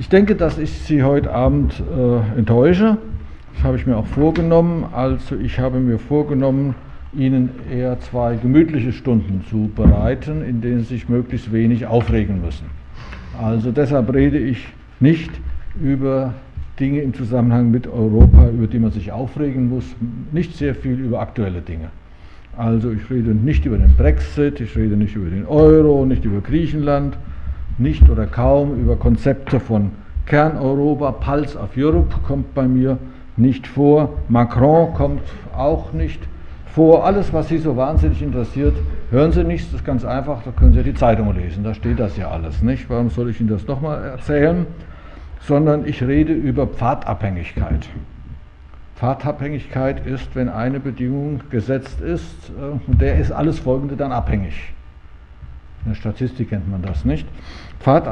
Ich denke, dass ich Sie heute Abend äh, enttäusche. Das habe ich mir auch vorgenommen. Also ich habe mir vorgenommen, Ihnen eher zwei gemütliche Stunden zu bereiten, in denen Sie sich möglichst wenig aufregen müssen. Also deshalb rede ich nicht über Dinge im Zusammenhang mit Europa, über die man sich aufregen muss, nicht sehr viel über aktuelle Dinge. Also ich rede nicht über den Brexit, ich rede nicht über den Euro, nicht über Griechenland, nicht oder kaum über Konzepte von Kerneuropa, Pulse of Europe kommt bei mir nicht vor, Macron kommt auch nicht vor. Alles, was Sie so wahnsinnig interessiert, hören Sie nichts, das ist ganz einfach, da können Sie die Zeitung lesen, da steht das ja alles, nicht? Warum soll ich Ihnen das nochmal erzählen? Sondern ich rede über Pfadabhängigkeit. Pfadabhängigkeit ist, wenn eine Bedingung gesetzt ist, äh, und der ist alles Folgende dann abhängig. In der Statistik kennt man das nicht. Pfad,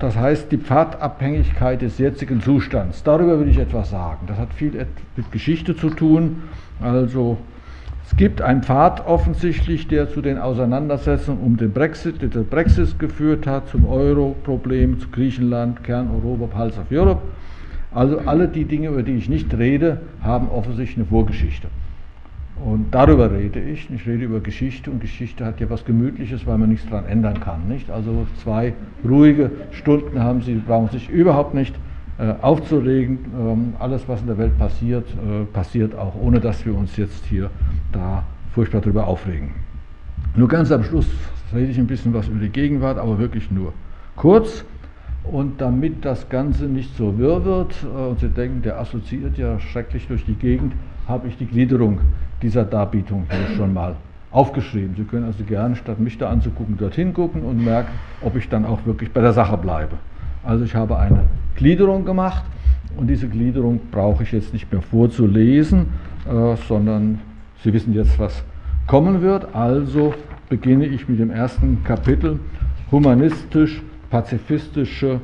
das heißt die Pfadabhängigkeit des jetzigen Zustands. Darüber will ich etwas sagen. Das hat viel mit Geschichte zu tun. Also es gibt einen Pfad offensichtlich, der zu den Auseinandersetzungen um den Brexit, der Brexit geführt hat, zum Euro-Problem, zu Griechenland, Kern-Europa, Pulse of Europe. Also alle die Dinge, über die ich nicht rede, haben offensichtlich eine Vorgeschichte. Und darüber rede ich. Ich rede über Geschichte und Geschichte hat ja was Gemütliches, weil man nichts daran ändern kann. Nicht? Also zwei ruhige Stunden haben Sie, brauchen sich überhaupt nicht äh, aufzuregen. Ähm, alles, was in der Welt passiert, äh, passiert auch, ohne dass wir uns jetzt hier da furchtbar darüber aufregen. Nur ganz am Schluss rede ich ein bisschen was über die Gegenwart, aber wirklich nur kurz. Und damit das Ganze nicht so wirr wird äh, und Sie denken, der assoziiert ja schrecklich durch die Gegend, habe ich die Gliederung dieser Darbietung hier schon mal aufgeschrieben. Sie können also gerne, statt mich da anzugucken, dorthin gucken und merken, ob ich dann auch wirklich bei der Sache bleibe. Also ich habe eine Gliederung gemacht und diese Gliederung brauche ich jetzt nicht mehr vorzulesen, äh, sondern Sie wissen jetzt, was kommen wird. Also beginne ich mit dem ersten Kapitel humanistisch-pazifistische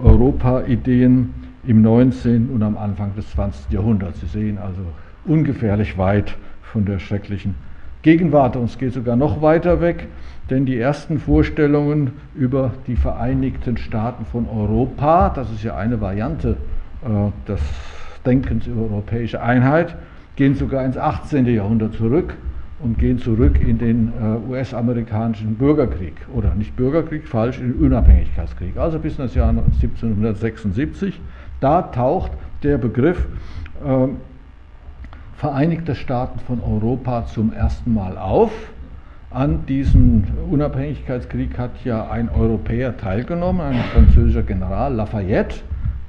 Europa-Ideen im 19. und am Anfang des 20. Jahrhunderts. Sie sehen also ungefährlich weit von der schrecklichen Gegenwart. Und es geht sogar noch weiter weg, denn die ersten Vorstellungen über die Vereinigten Staaten von Europa, das ist ja eine Variante äh, des Denkens über europäische Einheit, gehen sogar ins 18. Jahrhundert zurück und gehen zurück in den äh, US-amerikanischen Bürgerkrieg oder nicht Bürgerkrieg, falsch, in den Unabhängigkeitskrieg, also bis ins Jahr 1776. Da taucht der Begriff äh, Vereinigte Staaten von Europa zum ersten Mal auf. An diesem Unabhängigkeitskrieg hat ja ein Europäer teilgenommen, ein französischer General Lafayette,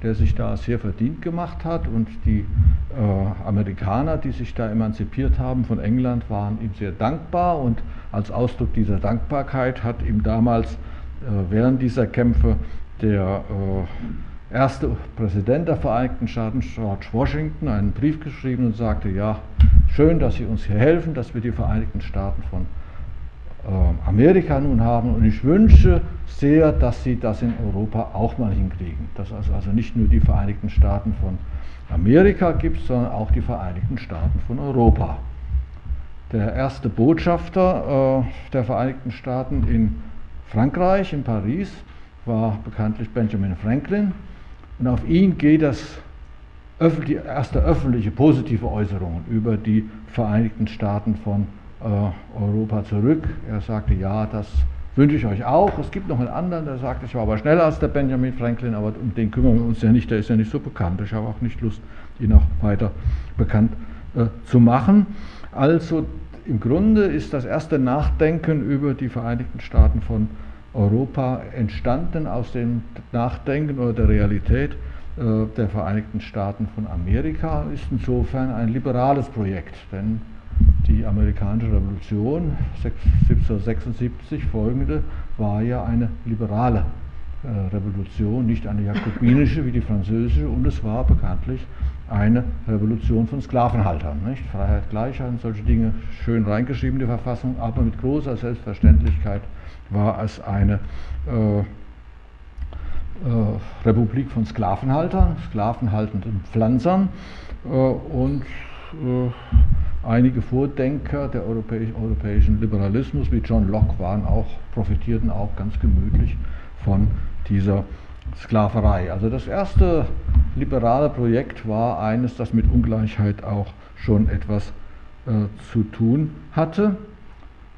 der sich da sehr verdient gemacht hat und die äh, Amerikaner, die sich da emanzipiert haben von England, waren ihm sehr dankbar und als Ausdruck dieser Dankbarkeit hat ihm damals äh, während dieser Kämpfe der äh, erste Präsident der Vereinigten Staaten, George Washington, einen Brief geschrieben und sagte, ja, schön, dass Sie uns hier helfen, dass wir die Vereinigten Staaten von äh, Amerika nun haben und ich wünsche sehr, dass Sie das in Europa auch mal hinkriegen. Dass es also nicht nur die Vereinigten Staaten von Amerika gibt, sondern auch die Vereinigten Staaten von Europa. Der erste Botschafter äh, der Vereinigten Staaten in Frankreich, in Paris, war bekanntlich Benjamin Franklin. Und auf ihn geht das erste öffentliche positive Äußerung über die Vereinigten Staaten von äh, Europa zurück. Er sagte, ja, das wünsche ich euch auch. Es gibt noch einen anderen, der sagt, ich war aber schneller als der Benjamin Franklin, aber um den kümmern wir uns ja nicht, der ist ja nicht so bekannt. Ich habe auch nicht Lust, ihn auch weiter bekannt äh, zu machen. Also im Grunde ist das erste Nachdenken über die Vereinigten Staaten von Europa Europa entstanden aus dem Nachdenken oder der Realität äh, der Vereinigten Staaten von Amerika, ist insofern ein liberales Projekt, denn die amerikanische Revolution 1776 folgende war ja eine liberale Revolution, nicht eine jakobinische wie die französische und es war bekanntlich eine Revolution von Sklavenhaltern. Nicht? Freiheit, Gleichheit solche Dinge schön reingeschrieben in die Verfassung, aber mit großer Selbstverständlichkeit war es eine äh, äh, Republik von Sklavenhaltern, sklavenhaltenden Pflanzern äh, und äh, einige Vordenker der europäisch, europäischen Liberalismus wie John Locke waren auch, profitierten auch ganz gemütlich von dieser Sklaverei. Also das erste liberale Projekt war eines, das mit Ungleichheit auch schon etwas äh, zu tun hatte.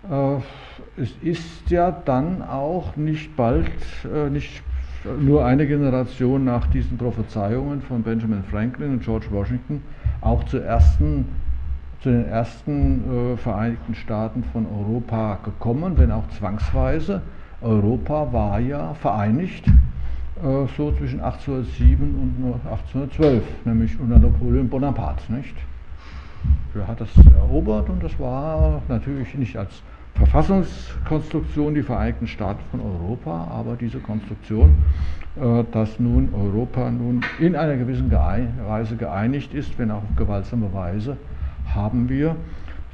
Äh, es ist ja dann auch nicht bald, äh, nicht nur eine Generation nach diesen Prophezeiungen von Benjamin Franklin und George Washington auch zu, ersten, zu den ersten äh, Vereinigten Staaten von Europa gekommen, wenn auch zwangsweise. Europa war ja vereinigt äh, so zwischen 1807 und 1812, nämlich unter Napoleon Bonaparte. Nicht? Er hat das erobert und das war natürlich nicht als Verfassungskonstruktion die Vereinigten Staaten von Europa, aber diese Konstruktion, äh, dass nun Europa nun in einer gewissen Weise geeinigt ist, wenn auch auf gewaltsame Weise, haben wir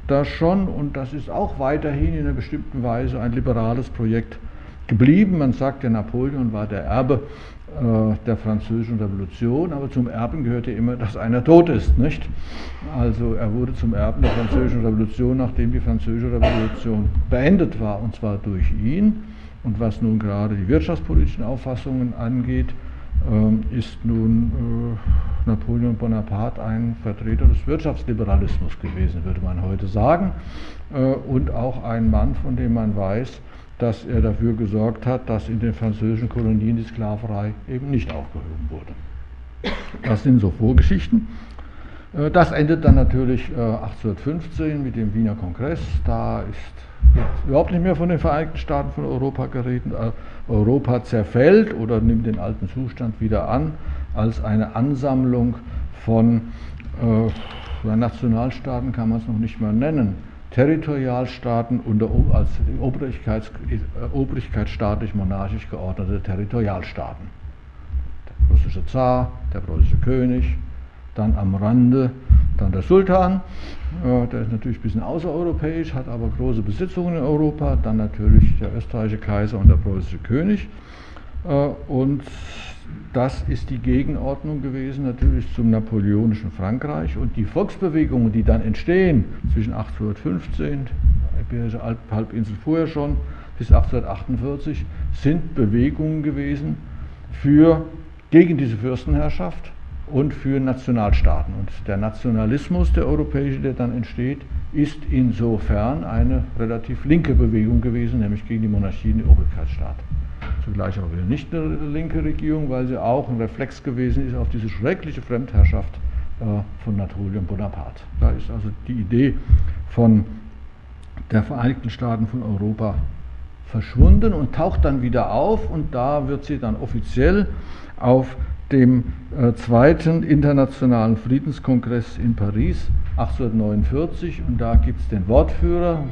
das schon und das ist auch weiterhin in einer bestimmten Weise ein liberales Projekt geblieben. Man sagt, der Napoleon war der Erbe äh, der französischen Revolution, aber zum Erben gehörte immer, dass einer tot ist, nicht? Also er wurde zum Erben der französischen Revolution, nachdem die französische Revolution beendet war, und zwar durch ihn. Und was nun gerade die wirtschaftspolitischen Auffassungen angeht, ähm, ist nun äh, Napoleon Bonaparte ein Vertreter des Wirtschaftsliberalismus gewesen, würde man heute sagen, äh, und auch ein Mann, von dem man weiß, dass er dafür gesorgt hat, dass in den französischen Kolonien die Sklaverei eben nicht aufgehoben wurde. Das sind so Vorgeschichten. Äh, das endet dann natürlich 1815 äh, mit dem Wiener Kongress. Da ist überhaupt nicht mehr von den Vereinigten Staaten von Europa geredet. Äh, Europa zerfällt oder nimmt den alten Zustand wieder an als eine Ansammlung von äh, Nationalstaaten, kann man es noch nicht mehr nennen Territorialstaaten unter als Obrigkeits, obrigkeitsstaatlich-monarchisch geordnete Territorialstaaten. Der russische Zar, der preußische König, dann am Rande dann der Sultan, äh, der ist natürlich ein bisschen außereuropäisch, hat aber große Besitzungen in Europa, dann natürlich der österreichische Kaiser und der preußische König. Äh, und das ist die Gegenordnung gewesen natürlich zum napoleonischen Frankreich und die Volksbewegungen, die dann entstehen zwischen 1815, Iberische Halbinsel vorher schon, bis 1848, sind Bewegungen gewesen für, gegen diese Fürstenherrschaft und für Nationalstaaten. Und der Nationalismus, der europäische, der dann entsteht, ist insofern eine relativ linke Bewegung gewesen, nämlich gegen die Monarchie und den Obrigkeitsstaat zugleich aber wieder nicht eine linke Regierung, weil sie auch ein Reflex gewesen ist auf diese schreckliche Fremdherrschaft äh, von Napoleon Bonaparte. Da ist also die Idee von der Vereinigten Staaten von Europa verschwunden und taucht dann wieder auf und da wird sie dann offiziell auf dem äh, zweiten internationalen Friedenskongress in Paris 1849 und da gibt es den Wortführer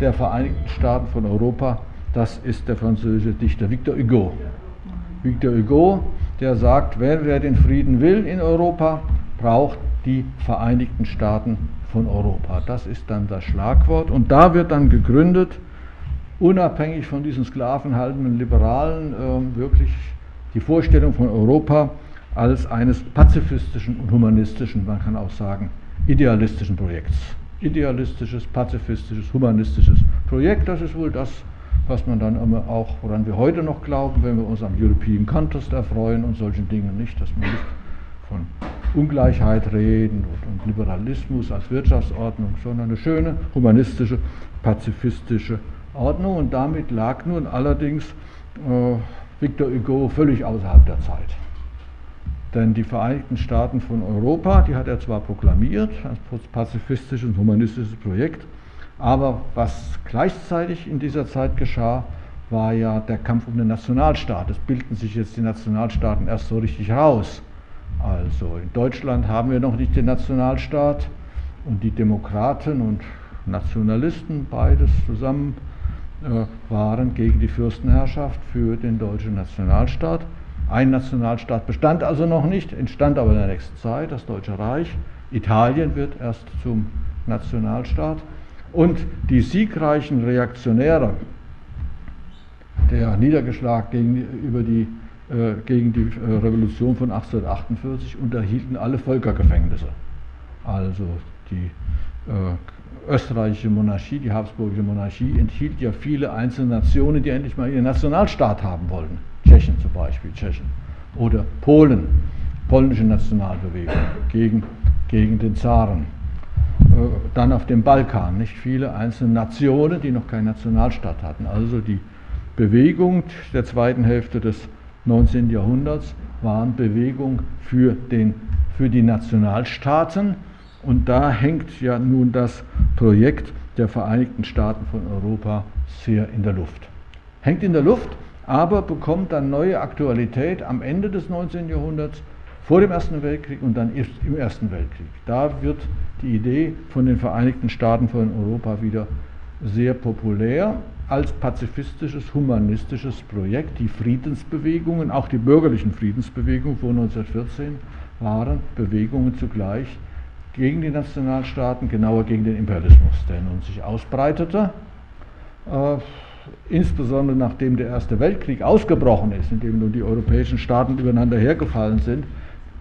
der Vereinigten Staaten von Europa, das ist der französische Dichter Victor Hugo. Victor Hugo, der sagt, wer, wer den Frieden will in Europa, braucht die Vereinigten Staaten von Europa. Das ist dann das Schlagwort. Und da wird dann gegründet, unabhängig von diesen sklavenhaltenden Liberalen, äh, wirklich die Vorstellung von Europa als eines pazifistischen und humanistischen, man kann auch sagen, idealistischen Projekts. Idealistisches, pazifistisches, humanistisches Projekt, das ist wohl das, was man dann immer auch, woran wir heute noch glauben, wenn wir uns am European Contest erfreuen und solchen Dingen nicht, dass wir nicht von Ungleichheit reden und Liberalismus als Wirtschaftsordnung, sondern eine schöne humanistische, pazifistische Ordnung. Und damit lag nun allerdings äh, Victor Hugo völlig außerhalb der Zeit. Denn die Vereinigten Staaten von Europa, die hat er zwar proklamiert als pazifistisches und humanistisches Projekt, aber was gleichzeitig in dieser Zeit geschah, war ja der Kampf um den Nationalstaat. Es bilden sich jetzt die Nationalstaaten erst so richtig raus. Also in Deutschland haben wir noch nicht den Nationalstaat und die Demokraten und Nationalisten, beides zusammen, äh, waren gegen die Fürstenherrschaft für den deutschen Nationalstaat. Ein Nationalstaat bestand also noch nicht, entstand aber in der nächsten Zeit, das Deutsche Reich. Italien wird erst zum Nationalstaat. Und die siegreichen Reaktionäre, der Niedergeschlag gegen, über die, äh, gegen die äh, Revolution von 1848 unterhielten alle Völkergefängnisse. Also die äh, österreichische Monarchie, die habsburgische Monarchie enthielt ja viele einzelne Nationen, die endlich mal ihren Nationalstaat haben wollten. Tschechien zum Beispiel, Tschechien. Oder Polen, polnische Nationalbewegung gegen, gegen den Zaren. Äh, dann auf dem Balkan, nicht viele einzelne Nationen, die noch keinen Nationalstaat hatten. Also die Bewegung der zweiten Hälfte des 19. Jahrhunderts waren Bewegung für, den, für die Nationalstaaten. Und da hängt ja nun das Projekt der Vereinigten Staaten von Europa sehr in der Luft. Hängt in der Luft, aber bekommt dann neue Aktualität am Ende des 19. Jahrhunderts, vor dem Ersten Weltkrieg und dann im Ersten Weltkrieg. Da wird die Idee von den Vereinigten Staaten von Europa wieder sehr populär als pazifistisches, humanistisches Projekt. Die Friedensbewegungen, auch die bürgerlichen Friedensbewegungen vor 1914, waren Bewegungen zugleich gegen die Nationalstaaten, genauer gegen den Imperialismus, der nun sich ausbreitete. Äh, insbesondere nachdem der Erste Weltkrieg ausgebrochen ist, in dem nun die europäischen Staaten übereinander hergefallen sind,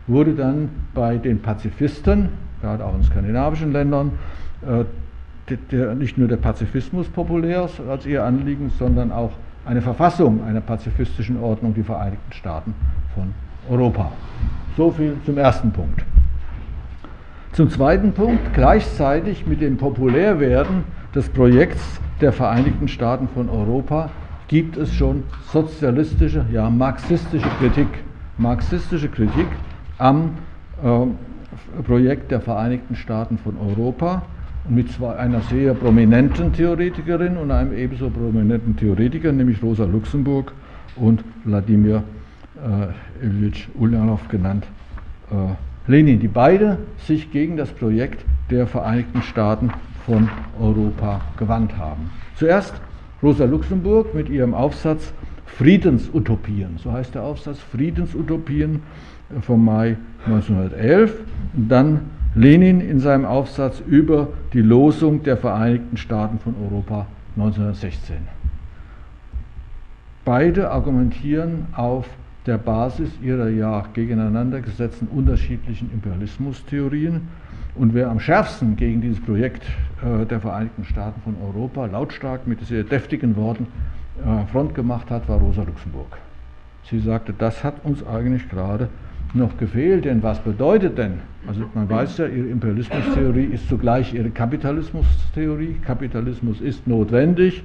wurde dann bei den Pazifisten, gerade auch in skandinavischen Ländern, äh, nicht nur der Pazifismus populär als ihr Anliegen, sondern auch eine Verfassung einer pazifistischen Ordnung, die Vereinigten Staaten von Europa. So viel zum ersten Punkt. Zum zweiten Punkt, gleichzeitig mit dem Populärwerden des Projekts der Vereinigten Staaten von Europa gibt es schon sozialistische, ja marxistische Kritik. Marxistische Kritik am äh, Projekt der Vereinigten Staaten von Europa mit zwei, einer sehr prominenten Theoretikerin und einem ebenso prominenten Theoretiker, nämlich Rosa Luxemburg und Wladimir äh, Ilyich Ulyanov genannt äh, Lenin, die beide sich gegen das Projekt der Vereinigten Staaten von Europa gewandt haben. Zuerst Rosa Luxemburg mit ihrem Aufsatz Friedensutopien, so heißt der Aufsatz, Friedensutopien vom Mai 1911. Und dann Lenin in seinem Aufsatz über die Losung der Vereinigten Staaten von Europa 1916. Beide argumentieren auf der Basis ihrer ja gegeneinander gesetzten unterschiedlichen Imperialismustheorien. Und wer am schärfsten gegen dieses Projekt äh, der Vereinigten Staaten von Europa lautstark mit sehr deftigen Worten äh, Front gemacht hat, war Rosa Luxemburg. Sie sagte, das hat uns eigentlich gerade noch gefehlt, denn was bedeutet denn? Also man weiß ja, ihre Imperialismustheorie ist zugleich ihre Kapitalismustheorie. Kapitalismus ist notwendig.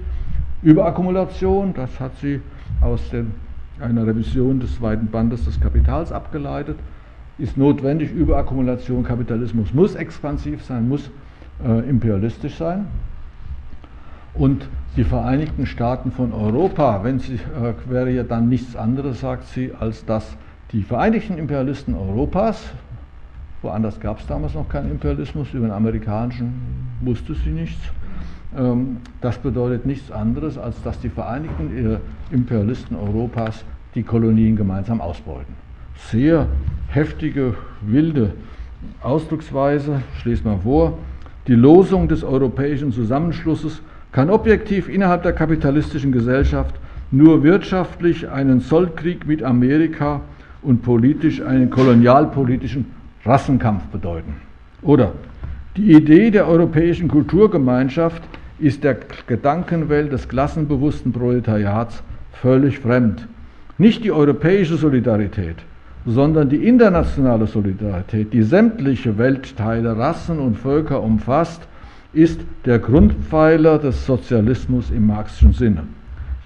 Überakkumulation, das hat sie aus den einer Revision des zweiten Bandes des Kapitals abgeleitet, ist notwendig. Überakkumulation, Kapitalismus muss expansiv sein, muss äh, imperialistisch sein. Und die Vereinigten Staaten von Europa, wenn sie, äh, wäre ja dann nichts anderes, sagt sie, als dass die Vereinigten Imperialisten Europas, woanders gab es damals noch keinen Imperialismus, über den amerikanischen wusste sie nichts, ähm, das bedeutet nichts anderes, als dass die Vereinigten äh, Imperialisten Europas die Kolonien gemeinsam ausbeuten. Sehr heftige, wilde Ausdrucksweise, ich lese mal vor. Die Losung des europäischen Zusammenschlusses kann objektiv innerhalb der kapitalistischen Gesellschaft nur wirtschaftlich einen Zollkrieg mit Amerika und politisch einen kolonialpolitischen Rassenkampf bedeuten. Oder die Idee der europäischen Kulturgemeinschaft ist der Gedankenwelt des klassenbewussten Proletariats völlig fremd. Nicht die europäische Solidarität, sondern die internationale Solidarität, die sämtliche Weltteile, Rassen und Völker umfasst, ist der Grundpfeiler des Sozialismus im marxischen Sinne.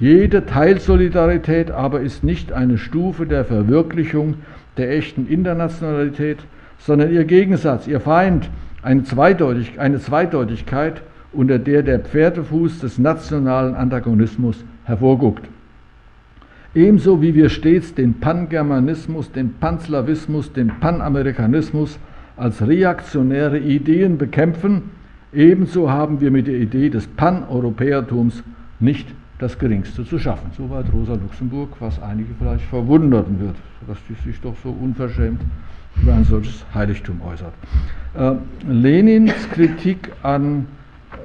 Jede Teilsolidarität aber ist nicht eine Stufe der Verwirklichung der echten Internationalität, sondern ihr Gegensatz, ihr Feind, eine, Zweideutig, eine Zweideutigkeit, unter der der Pferdefuß des nationalen Antagonismus hervorguckt. Ebenso wie wir stets den Pangermanismus, den Panslawismus, den Panamerikanismus als reaktionäre Ideen bekämpfen, ebenso haben wir mit der Idee des Paneuropäertums nicht das Geringste zu schaffen. Soweit Rosa Luxemburg, was einige vielleicht verwundern wird, dass sie sich doch so unverschämt über ein solches Heiligtum äußert. Äh, Lenins Kritik an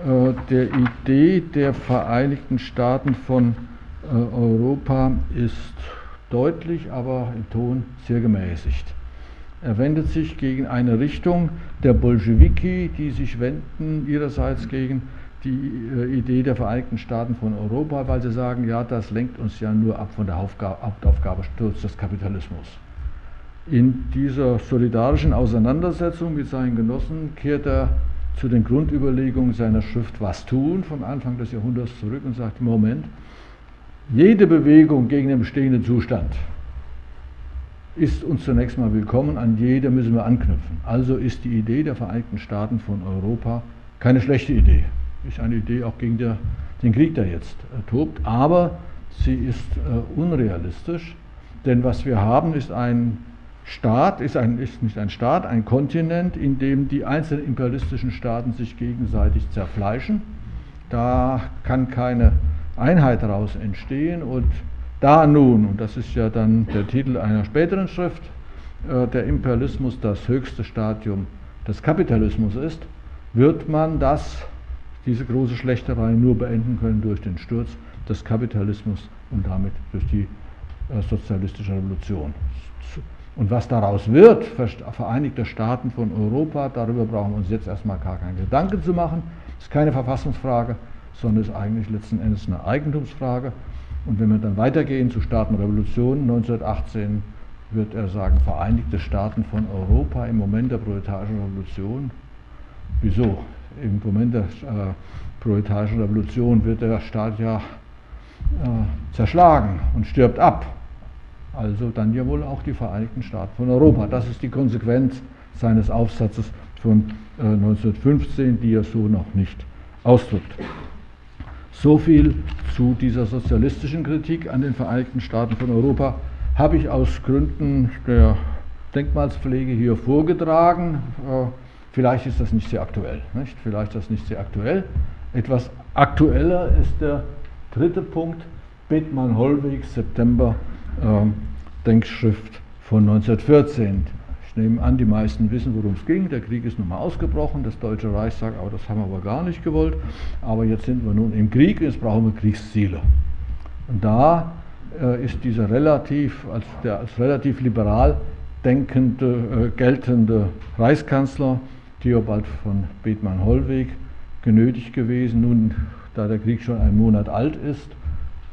äh, der Idee der Vereinigten Staaten von äh, Europa ist deutlich, aber im Ton sehr gemäßigt. Er wendet sich gegen eine Richtung der Bolschewiki, die sich wenden ihrerseits gegen die äh, Idee der Vereinigten Staaten von Europa, weil sie sagen, ja, das lenkt uns ja nur ab von der Hauptaufgabe Sturz des Kapitalismus. In dieser solidarischen Auseinandersetzung mit seinen Genossen kehrt er zu den Grundüberlegungen seiner Schrift Was tun vom Anfang des Jahrhunderts zurück und sagt, Moment, jede Bewegung gegen den bestehenden Zustand ist uns zunächst mal willkommen, an jede müssen wir anknüpfen. Also ist die Idee der Vereinigten Staaten von Europa keine schlechte Idee. Ist eine Idee auch gegen der, den Krieg, der jetzt äh, tobt, aber sie ist äh, unrealistisch, denn was wir haben, ist ein Staat, ist, ein, ist nicht ein Staat, ein Kontinent, in dem die einzelnen imperialistischen Staaten sich gegenseitig zerfleischen. Da kann keine Einheit daraus entstehen. Und da nun, und das ist ja dann der Titel einer späteren Schrift, äh, der Imperialismus das höchste Stadium des Kapitalismus ist, wird man das, diese große Schlechterei nur beenden können durch den Sturz des Kapitalismus und damit durch die äh, sozialistische Revolution. Und was daraus wird, Vereinigte Staaten von Europa, darüber brauchen wir uns jetzt erstmal gar keinen Gedanken zu machen. Das ist keine Verfassungsfrage, sondern ist eigentlich letzten Endes eine Eigentumsfrage. Und wenn wir dann weitergehen zu Staatenrevolution 1918, wird er sagen, Vereinigte Staaten von Europa im Moment der proletarischen Revolution. Wieso? Im Moment der äh, proletarischen Revolution wird der Staat ja äh, zerschlagen und stirbt ab. Also dann ja wohl auch die Vereinigten Staaten von Europa. Das ist die Konsequenz seines Aufsatzes von äh, 1915, die er so noch nicht ausdrückt. So viel zu dieser sozialistischen Kritik an den Vereinigten Staaten von Europa habe ich aus Gründen der Denkmalspflege hier vorgetragen. Vielleicht ist das nicht sehr aktuell. Nicht? Vielleicht ist das nicht sehr aktuell. Etwas aktueller ist der dritte Punkt, Bethmann-Hollweg, September, äh, Denkschrift von 1914. Ich nehme an, die meisten wissen, worum es ging. Der Krieg ist nun mal ausgebrochen. Das Deutsche Reich sagt, aber das haben wir aber gar nicht gewollt. Aber jetzt sind wir nun im Krieg, jetzt brauchen wir Kriegsziele. Und da äh, ist dieser relativ, als, der als relativ liberal denkende, äh, geltende Reichskanzler Theobald von Bethmann-Hollweg genötigt gewesen, nun, da der Krieg schon einen Monat alt ist,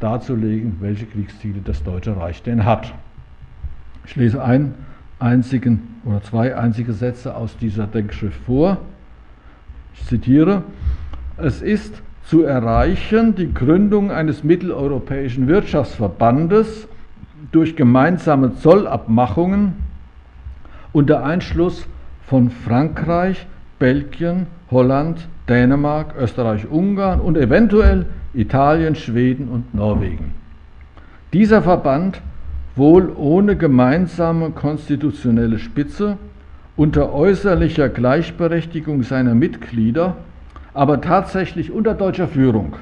darzulegen, welche Kriegsziele das Deutsche Reich denn hat. Ich lese ein einzigen oder zwei einzige Sätze aus dieser Denkschrift vor. Ich zitiere, es ist zu erreichen die Gründung eines mitteleuropäischen Wirtschaftsverbandes durch gemeinsame Zollabmachungen unter Einschluss von Frankreich, Belgien, Holland, Dänemark, Österreich, Ungarn und eventuell Italien, Schweden und Norwegen. Dieser Verband wohl ohne gemeinsame konstitutionelle Spitze, unter äußerlicher Gleichberechtigung seiner Mitglieder, aber tatsächlich unter deutscher Führung,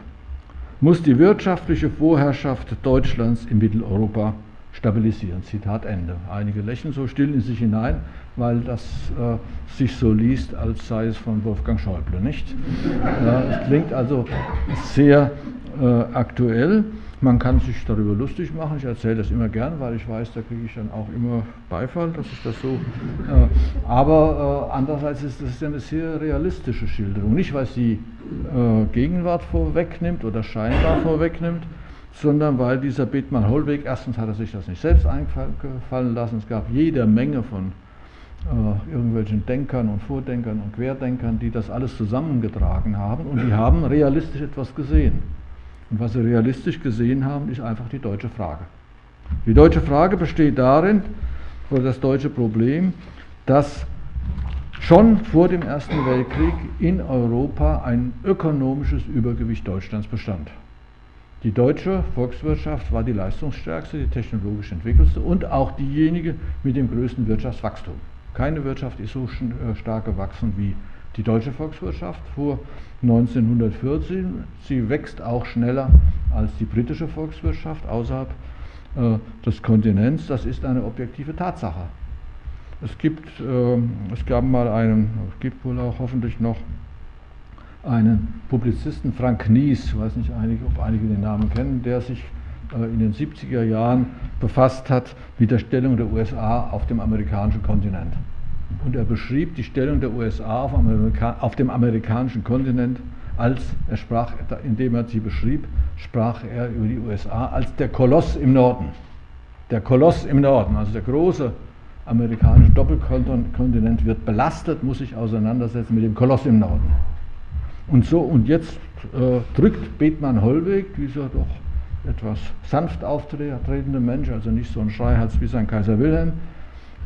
muss die wirtschaftliche Vorherrschaft Deutschlands in Mitteleuropa stabilisieren. Zitat Ende. Einige lächeln so still in sich hinein, weil das äh, sich so liest, als sei es von Wolfgang Schäuble, nicht? Ja, es klingt also sehr äh, aktuell. Man kann sich darüber lustig machen. Ich erzähle das immer gern, weil ich weiß, da kriege ich dann auch immer Beifall, dass ich das so. Äh, aber äh, andererseits ist das eine sehr realistische Schilderung. Nicht, weil sie äh, Gegenwart vorwegnimmt oder scheinbar vorwegnimmt, sondern weil dieser Bethmann Hollweg, erstens hat er sich das nicht selbst einfallen lassen, es gab jede Menge von äh, irgendwelchen Denkern und Vordenkern und Querdenkern, die das alles zusammengetragen haben und die haben realistisch etwas gesehen. Und was sie realistisch gesehen haben, ist einfach die deutsche Frage. Die deutsche Frage besteht darin, oder das deutsche Problem, dass schon vor dem Ersten Weltkrieg in Europa ein ökonomisches Übergewicht Deutschlands bestand. Die deutsche Volkswirtschaft war die leistungsstärkste, die technologisch entwickelste und auch diejenige mit dem größten Wirtschaftswachstum. Keine Wirtschaft ist so äh, stark gewachsen wie die deutsche Volkswirtschaft vor 1914. Sie wächst auch schneller als die britische Volkswirtschaft außerhalb äh, des Kontinents. Das ist eine objektive Tatsache. Es gibt, äh, es gab mal einen, es gibt wohl auch hoffentlich noch einen Publizisten, Frank Nies, ich weiß nicht ob einige den Namen kennen, der sich in den 70er Jahren befasst hat mit der Stellung der USA auf dem amerikanischen Kontinent. Und er beschrieb die Stellung der USA auf, Amerika auf dem amerikanischen Kontinent als, er sprach, indem er sie beschrieb, sprach er über die USA als der Koloss im Norden. Der Koloss im Norden, also der große amerikanische Doppelkontinent wird belastet, muss sich auseinandersetzen mit dem Koloss im Norden. Und so, und jetzt äh, drückt Bethmann Hollweg, dieser doch etwas sanft auftretende Mensch, also nicht so ein Schreihals wie sein Kaiser Wilhelm,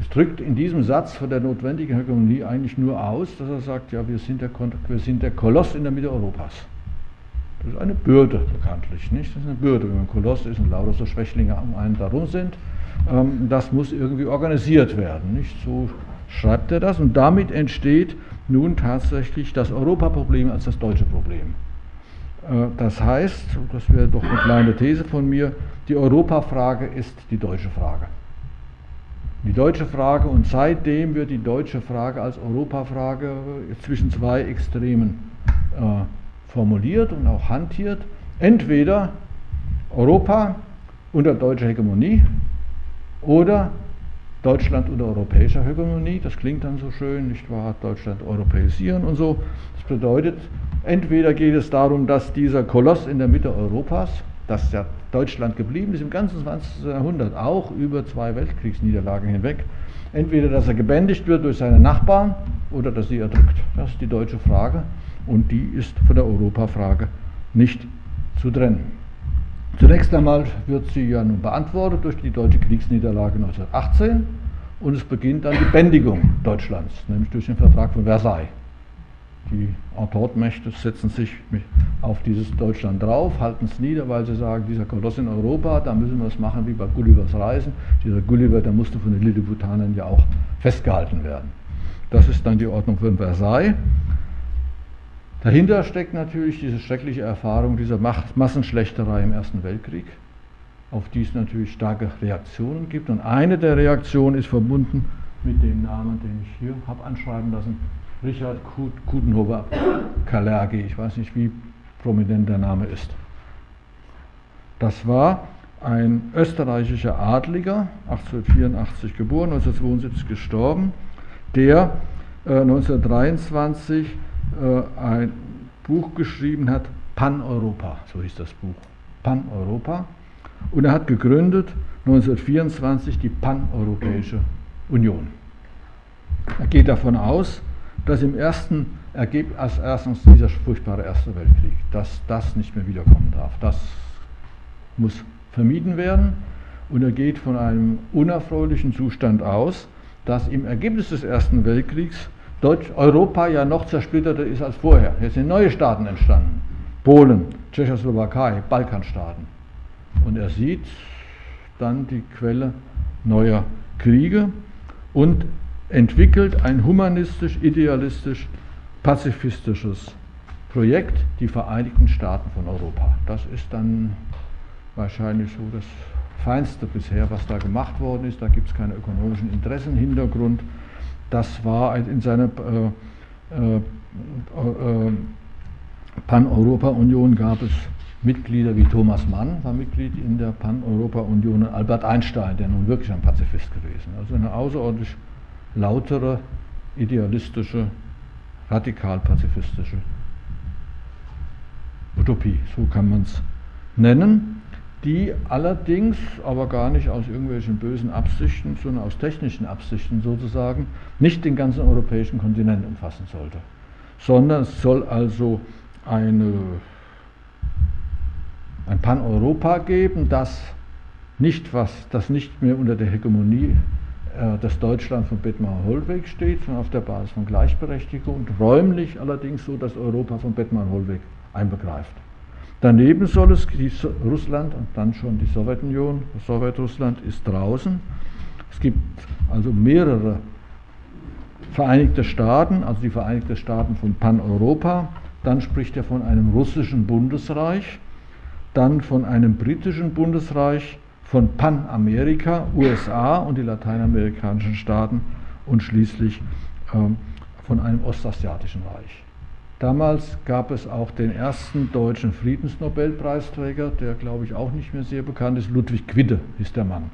es drückt in diesem Satz von der notwendigen Hegemonie eigentlich nur aus, dass er sagt, ja, wir sind der, wir sind der Koloss in der Mitte Europas. Das ist eine Bürde bekanntlich, nicht? Das ist eine Bürde, wenn man Koloss ist und lauter so Schwächlinge um einen darum sind. Ähm, das muss irgendwie organisiert werden, nicht? So schreibt er das und damit entsteht nun tatsächlich das Europaproblem als das deutsche Problem. Äh, das heißt, das wäre doch eine kleine These von mir, die Europafrage ist die deutsche Frage. Die deutsche Frage und seitdem wird die deutsche Frage als Europafrage zwischen zwei Extremen äh, formuliert und auch hantiert. Entweder Europa unter deutscher Hegemonie oder Deutschland unter europäischer Hegemonie. Das klingt dann so schön, nicht wahr? Deutschland europäisieren und so. Das bedeutet, entweder geht es darum, dass dieser Koloss in der Mitte Europas, das ja Deutschland geblieben ist im ganzen 20. Jahrhundert, auch über zwei Weltkriegsniederlagen hinweg. Entweder, dass er gebändigt wird durch seine Nachbarn oder dass sie erdrückt. Das ist die deutsche Frage und die ist von der Europafrage nicht zu trennen. Zunächst einmal wird sie ja nun beantwortet durch die deutsche Kriegsniederlage 1918 und es beginnt dann die Bändigung Deutschlands, nämlich durch den Vertrag von Versailles. Die Entente-Mächte setzen sich auf dieses Deutschland drauf, halten es nieder, weil sie sagen, dieser Koloss in Europa, da müssen wir es machen wie bei Gullivers Reisen. Dieser Gulliver, der musste von den Lilliputanern ja auch festgehalten werden. Das ist dann die Ordnung von Versailles. Dahinter steckt natürlich diese schreckliche Erfahrung dieser Massenschlechterei im Ersten Weltkrieg, auf die es natürlich starke Reaktionen gibt. Und eine der Reaktionen ist verbunden mit dem Namen, den ich hier habe anschreiben lassen, Richard Kudenhofer Kalergi. Ich weiß nicht, wie prominent der Name ist. Das war ein österreichischer Adliger, 1884 geboren, 1972 gestorben, der äh, 1923 äh, ein Buch geschrieben hat, Pan-Europa, so hieß das Buch, Pan-Europa. Und er hat gegründet 1924 die Pan-Europäische Union. Er geht davon aus, dass im ersten Ergebnis, als erstens dieser furchtbare Erste Weltkrieg, dass das nicht mehr wiederkommen darf. Das muss vermieden werden und er geht von einem unerfreulichen Zustand aus, dass im Ergebnis des Ersten Weltkriegs Deutsch, Europa ja noch zersplitterter ist als vorher. Jetzt sind neue Staaten entstanden. Polen, Tschechoslowakei, Balkanstaaten. Und er sieht dann die Quelle neuer Kriege und entwickelt ein humanistisch, idealistisch, pazifistisches Projekt, die Vereinigten Staaten von Europa. Das ist dann wahrscheinlich so das Feinste bisher, was da gemacht worden ist. Da gibt es keine ökonomischen Interessen im Hintergrund. Das war in seiner äh, äh, äh, Pan-Europa-Union gab es Mitglieder wie Thomas Mann, war Mitglied in der Pan-Europa-Union, Albert Einstein, der nun wirklich ein Pazifist gewesen. Also eine außerordentlich lautere, idealistische, radikal-pazifistische Utopie, so kann man es nennen, die allerdings aber gar nicht aus irgendwelchen bösen Absichten, sondern aus technischen Absichten sozusagen, nicht den ganzen europäischen Kontinent umfassen sollte, sondern es soll also eine, ein Pan-Europa geben, das nicht, was, das nicht mehr unter der Hegemonie äh, dass Deutschland von Bettmar-Hollweg steht, sondern auf der Basis von Gleichberechtigung räumlich allerdings so, dass Europa von Bettmar-Hollweg einbegreift. Daneben soll es Russland und dann schon die Sowjetunion, Sowjetrussland ist draußen. Es gibt also mehrere Vereinigte Staaten, also die Vereinigten Staaten von Pan-Europa. Dann spricht er von einem russischen Bundesreich, dann von einem britischen Bundesreich, von Panamerika, USA und die lateinamerikanischen Staaten und schließlich ähm, von einem ostasiatischen Reich. Damals gab es auch den ersten deutschen Friedensnobelpreisträger, der glaube ich auch nicht mehr sehr bekannt ist, Ludwig Quidde ist der Mann.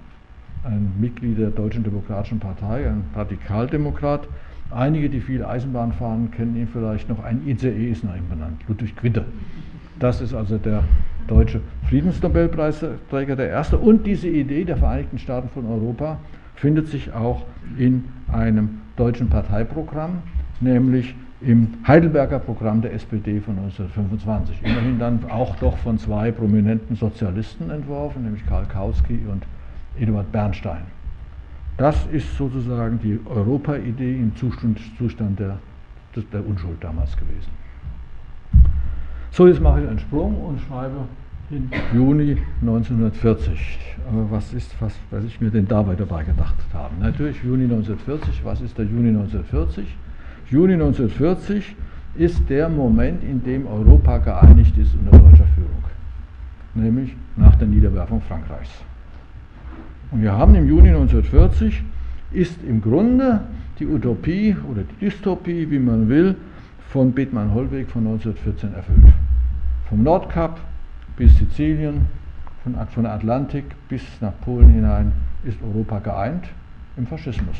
Ein Mitglied der Deutschen Demokratischen Partei, ein Radikaldemokrat. Einige, die viel Eisenbahn fahren, kennen ihn vielleicht noch. Ein ICE ist nach ihm benannt, Ludwig Quidde. Das ist also der deutsche Friedensnobelpreisträger, der erste. Und diese Idee der Vereinigten Staaten von Europa findet sich auch in einem deutschen Parteiprogramm, nämlich im Heidelberger Programm der SPD von 1925. Immerhin dann auch doch von zwei prominenten Sozialisten entworfen, nämlich Karl Kautsky und Eduard Bernstein. Das ist sozusagen die Europa-Idee im Zustand, der, der Unschuld damals gewesen. So, jetzt mache ich einen Sprung und schreibe in Juni 1940. Aber was ist, was, was ich mir denn dabei dabei gedacht habe? Natürlich Juni 1940. Was ist der Juni 1940? Juni 1940 ist der Moment, in dem Europa geeinigt ist unter deutscher Führung, nämlich nach der Niederwerfung Frankreichs. Und wir haben im Juni 1940 ist im Grunde die Utopie oder die Dystopie, wie man will, von Bethmann-Hollweg von 1914 erfüllt. Vom Nordkap bis Sizilien, von, von der Atlantik bis nach Polen hinein ist Europa geeint im Faschismus.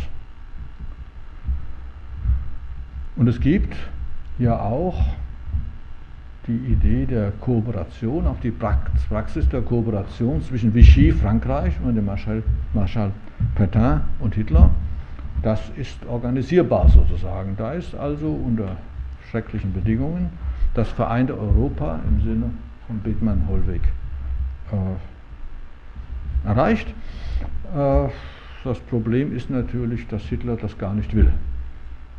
Und es gibt ja auch die Idee der Kooperation, auch die Praxis der Kooperation zwischen Vichy, Frankreich und dem Marschall, Marschall Pétain und Hitler. Das ist organisierbar sozusagen. Da ist also unter schrecklichen Bedingungen das vereinte Europa im Sinne von Bethmann-Hollweg äh, erreicht. Äh, das Problem ist natürlich, dass Hitler das gar nicht will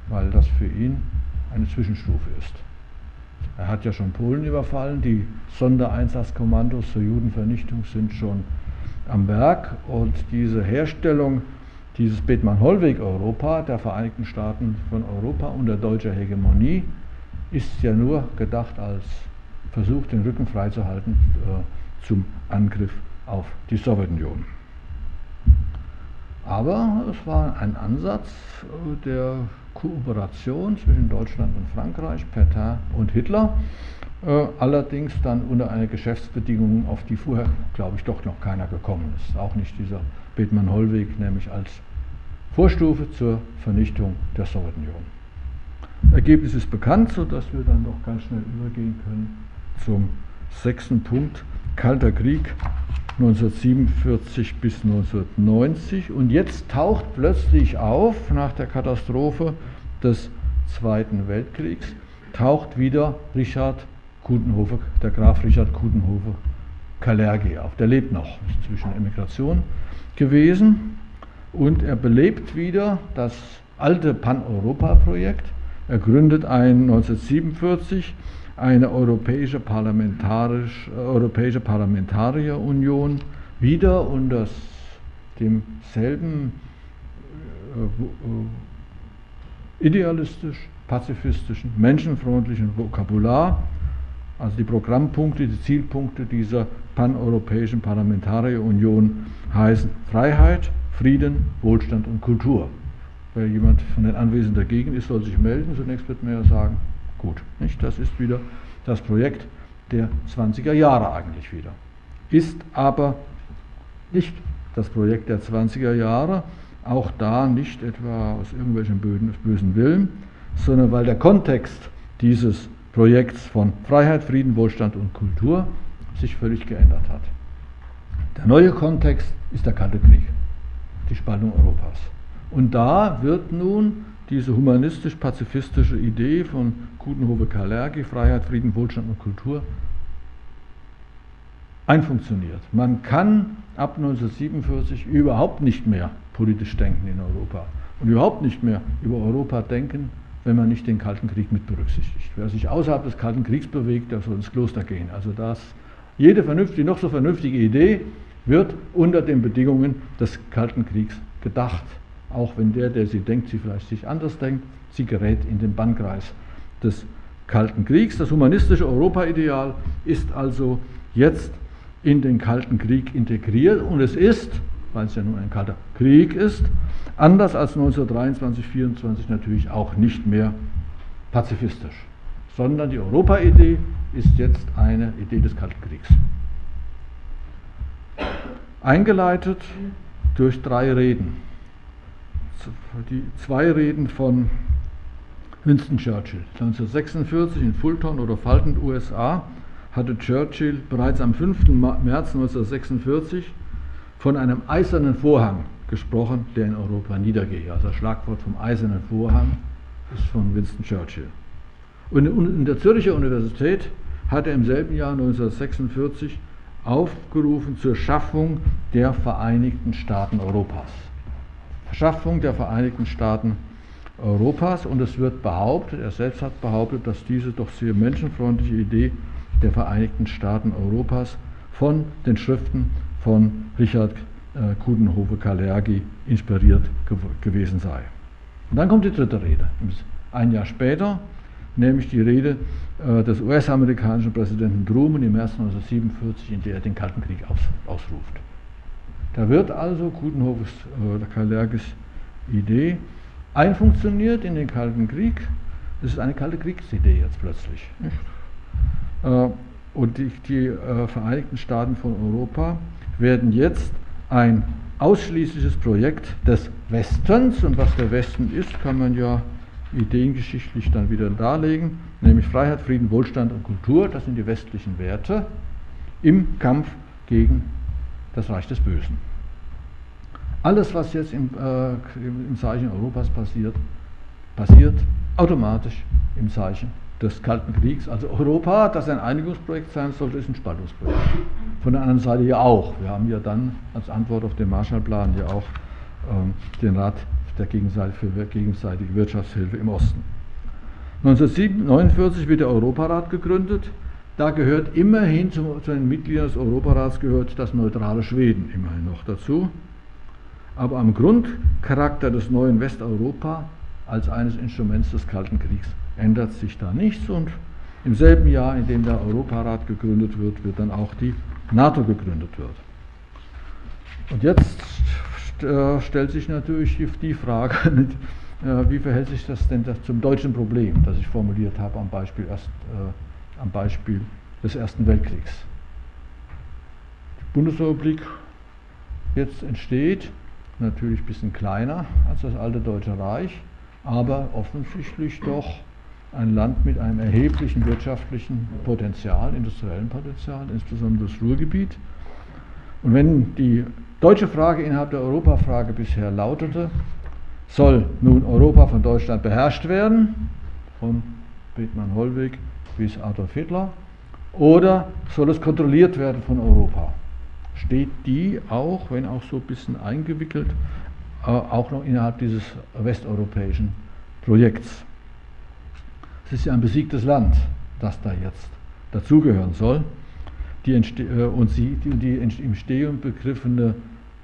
weil das für ihn eine Zwischenstufe ist. Er hat ja schon Polen überfallen, die Sondereinsatzkommandos zur Judenvernichtung sind schon am Werk und diese Herstellung dieses Bethmann-Hollweg-Europa der Vereinigten Staaten von Europa unter deutscher Hegemonie ist ja nur gedacht als Versuch, den Rücken freizuhalten äh, zum Angriff auf die Sowjetunion. Aber es war ein Ansatz, äh, der Kooperation zwischen Deutschland und Frankreich, Petain und Hitler, äh, allerdings dann unter einer Geschäftsbedingung, auf die vorher, glaube ich, doch noch keiner gekommen ist. Auch nicht dieser Bethmann-Hollweg, nämlich als Vorstufe zur Vernichtung der Sowjetunion. Ergebnis ist bekannt, sodass wir dann doch ganz schnell übergehen können zum sechsten Punkt, Kalter Krieg 1947 bis 1990. Und jetzt taucht plötzlich auf, nach der Katastrophe des Zweiten Weltkriegs, taucht wieder Richard Kudenhofer, der Graf Richard Kudenhofer Kalergi auf. Der lebt noch, ist inzwischen Emigration gewesen. Und er belebt wieder das alte Pan-Europa-Projekt. Er gründet ein 1947 eine europäische, Parlamentarisch, europäische Parlamentarierunion wieder unter demselben äh, idealistisch, pazifistischen, menschenfreundlichen Vokabular, also die Programmpunkte, die Zielpunkte dieser paneuropäischen Parlamentarierunion heißen Freiheit, Frieden, Wohlstand und Kultur. Wer jemand von den Anwesenden dagegen ist, soll sich melden. Zunächst wird man ja sagen, Gut, nicht? das ist wieder das Projekt der 20er Jahre eigentlich wieder. Ist aber nicht das Projekt der 20er Jahre, auch da nicht etwa aus irgendwelchen bösen Willen, sondern weil der Kontext dieses Projekts von Freiheit, Frieden, Wohlstand und Kultur sich völlig geändert hat. Der neue Kontext ist der Kalte Krieg, die Spaltung Europas. Und da wird nun diese humanistisch-pazifistische Idee von Kudenhofe Kalergi, Freiheit, Frieden, Wohlstand und Kultur, einfunktioniert. Man kann ab 1947 überhaupt nicht mehr politisch denken in Europa und überhaupt nicht mehr über Europa denken, wenn man nicht den Kalten Krieg mit berücksichtigt. Wer sich außerhalb des Kalten Kriegs bewegt, der soll ins Kloster gehen. Also das, jede vernünftige, noch so vernünftige Idee wird unter den Bedingungen des Kalten Kriegs gedacht auch wenn der, der sie denkt, sie vielleicht sich anders denkt, sie gerät in den Bannkreis des Kalten Kriegs. Das humanistische Europa-Ideal ist also jetzt in den Kalten Krieg integriert und es ist, weil es ja nun ein kalter Krieg ist, anders als 1923, 1924 natürlich auch nicht mehr pazifistisch, sondern die Europa-Idee ist jetzt eine Idee des Kalten Kriegs. Eingeleitet durch drei Reden die zwei Reden von Winston Churchill. 1946 in Fulton oder Fulton, USA, hatte Churchill bereits am 5. März 1946 von einem eisernen Vorhang gesprochen, der in Europa niedergehe. Also das Schlagwort vom Eisernen Vorhang ist von Winston Churchill. Und in der Zürcher Universität hat er im selben Jahr 1946 aufgerufen zur Schaffung der Vereinigten Staaten Europas. Schaffung der Vereinigten Staaten Europas und es wird behauptet, er selbst hat behauptet, dass diese doch sehr menschenfreundliche Idee der Vereinigten Staaten Europas von den Schriften von Richard äh, Kudenhofe Kalergi inspiriert gew gewesen sei. Und dann kommt die dritte Rede, ein Jahr später, nämlich die Rede äh, des US-amerikanischen Präsidenten Truman im März 1947, in der er den Kalten Krieg aus, ausruft. Da wird also Kudenhofes äh, Kalergis Idee einfunktioniert in den Kalten Krieg. Das ist eine kalte Kriegsidee jetzt plötzlich. Äh, und die, die äh, Vereinigten Staaten von Europa werden jetzt ein ausschließliches Projekt des Westens. Und was der Westen ist, kann man ja ideengeschichtlich dann wieder darlegen, nämlich Freiheit, Frieden, Wohlstand und Kultur, das sind die westlichen Werte im Kampf gegen das Reich des Bösen. Alles, was jetzt im, äh, im Zeichen Europas passiert, passiert automatisch im Zeichen des Kalten Kriegs. Also Europa, das ein Einigungsprojekt sein sollte, ist ein Spaltungsprojekt. Von der anderen Seite ja auch. Wir haben ja dann als Antwort auf den Marshallplan ja auch ähm, den Rat der gegenseitige Wirtschaftshilfe im Osten. 1949 wird der Europarat gegründet. Da gehört immerhin zu, zu den Mitgliedern des Europarats gehört das neutrale Schweden immerhin noch dazu. Aber am Grundcharakter des neuen Westeuropa als eines Instruments des Kalten Kriegs ändert sich da nichts und im selben Jahr, in dem der Europarat gegründet wird, wird dann auch die NATO gegründet wird. Und jetzt äh, stellt sich natürlich die, Frage, äh, wie verhält sich das denn zum deutschen Problem, das ich formuliert habe am Beispiel, erst, äh, am Beispiel des Ersten Weltkriegs. Die Bundesrepublik jetzt entsteht, natürlich ein bisschen kleiner als das alte Deutsche Reich, aber offensichtlich doch ein Land mit einem erheblichen wirtschaftlichen Potenzial, industriellen Potenzial, insbesondere das Ruhrgebiet. Und wenn die deutsche Frage innerhalb der Europafrage bisher lautete, soll nun Europa von Deutschland beherrscht werden, von Bethmann Hollweg bis Adolf Hitler, oder soll es kontrolliert werden von Europa? Steht die auch, wenn auch so ein bisschen eingewickelt, äh, auch noch innerhalb dieses westeuropäischen Projekts? Es ist ja ein besiegtes Land, das da jetzt dazugehören soll. Die äh, und sie, die, die im Stehung begriffene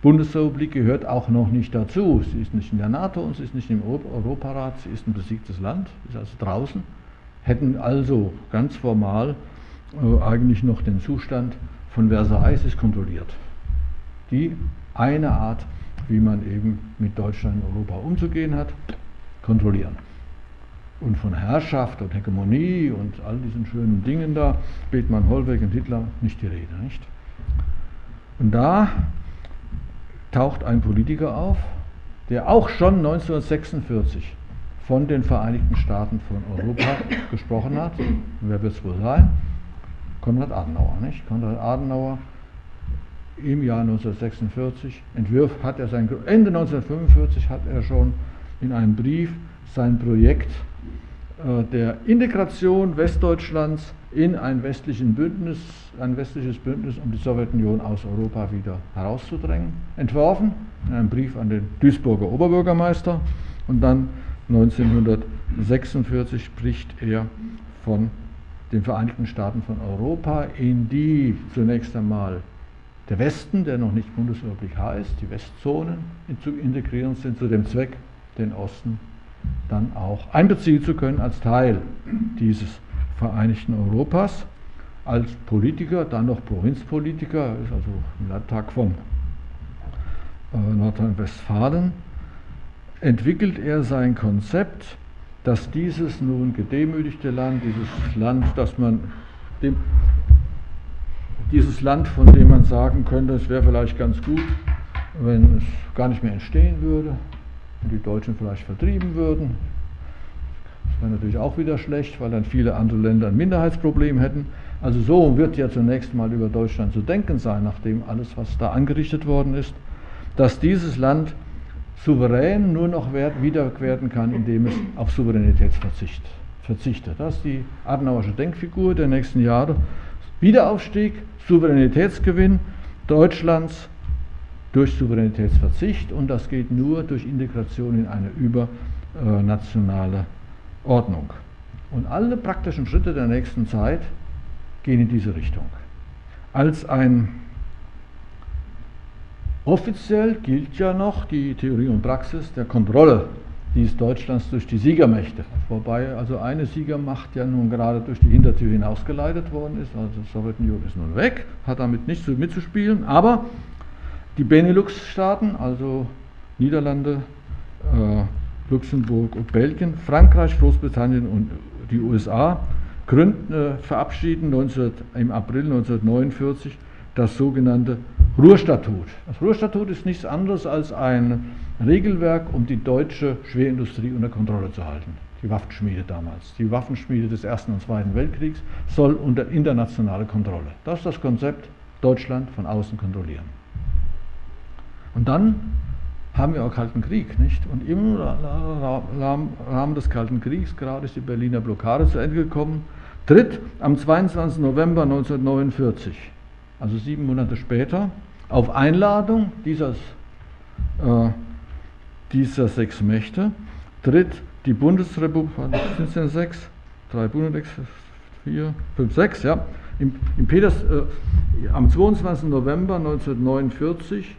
Bundesrepublik gehört auch noch nicht dazu. Sie ist nicht in der NATO und sie ist nicht im Europarat, sie ist ein besiegtes Land, ist also draußen, hätten also ganz formal äh, eigentlich noch den Zustand von Versailles kontrolliert. Die eine Art, wie man eben mit Deutschland in Europa umzugehen hat, kontrollieren und von Herrschaft und Hegemonie und all diesen schönen Dingen da, Bethmann, Hollweg und Hitler, nicht die Rede, nicht? Und da taucht ein Politiker auf, der auch schon 1946 von den Vereinigten Staaten von Europa gesprochen hat. wer wird es wohl sein? Konrad Adenauer, nicht? Konrad Adenauer im Jahr 1946 entwirft, hat er sein, Ende 1945 hat er schon in einem Brief sein Projekt äh, der Integration Westdeutschlands in ein, westlichen Bündnis, ein westliches Bündnis, um die Sowjetunion aus Europa wieder herauszudrängen, entworfen, in einem Brief an den Duisburger Oberbürgermeister. Und dann 1946 spricht er von den Vereinigten Staaten von Europa, in die zunächst einmal der Westen, der noch nicht Bundesrepublik heißt, die Westzonen zu integrieren sind, zu dem Zweck, den Osten dann auch einbeziehen zu können als Teil dieses Vereinigten Europas, als Politiker, dann noch Provinzpolitiker, ist also im Landtag von äh, Nordrhein-Westfalen, entwickelt er sein Konzept, dass dieses nun gedemütigte Land, dieses Land, das man dem, dieses Land, von dem man sagen könnte, es wäre vielleicht ganz gut, wenn es gar nicht mehr entstehen würde, und die Deutschen vielleicht vertrieben würden. Das wäre natürlich auch wieder schlecht, weil dann viele andere Länder ein Minderheitsproblem hätten. Also so wird ja zunächst mal über Deutschland zu denken sein, nachdem alles, was da angerichtet worden ist, dass dieses Land souverän nur noch wieder werden kann, indem es auf Souveränitätsverzicht verzichtet. Das ist die Adenauersche Denkfigur der nächsten Jahre. Wiederaufstieg, Souveränitätsgewinn Deutschlands durch Souveränitätsverzicht und das geht nur durch Integration in eine übernationale Ordnung. Und alle praktischen Schritte der nächsten Zeit gehen in diese Richtung. Als ein offiziell gilt ja noch die Theorie und Praxis der Kontrolle dies Deutschlands durch die Siegermächte, wobei also eine Siegermacht ja nun gerade durch die Hintertür hinausgeleitet worden ist, also die Sowjetunion ist nun weg, hat damit nichts mitzuspielen, aber die Benelux-Staaten, also Niederlande, äh, Luxemburg und Belgien, Frankreich, Großbritannien und die USA gründen, äh, verabschieden 19, im April 1949 das sogenannte Ruhrstatut. Das Ruhrstatut ist nichts anderes als ein Regelwerk, um die deutsche Schwerindustrie unter Kontrolle zu halten. Die Waffenschmiede damals. Die Waffenschmiede des Ersten und Zweiten Weltkriegs soll unter internationale Kontrolle. Das ist das Konzept, Deutschland von außen kontrollieren. Und dann haben wir auch Kalten Krieg, nicht? Und im Rahmen des Kalten Kriegs, gerade ist die Berliner Blockade zu Ende gekommen, tritt am 22. November 1949 also sieben Monate später, auf Einladung dieses, äh, dieser sechs Mächte, tritt die Bundesrepublik, sind es denn sechs? Drei Bundesrepublik, vier, fünf, sechs, ja. Im, im Peters, äh, am 22. November 1949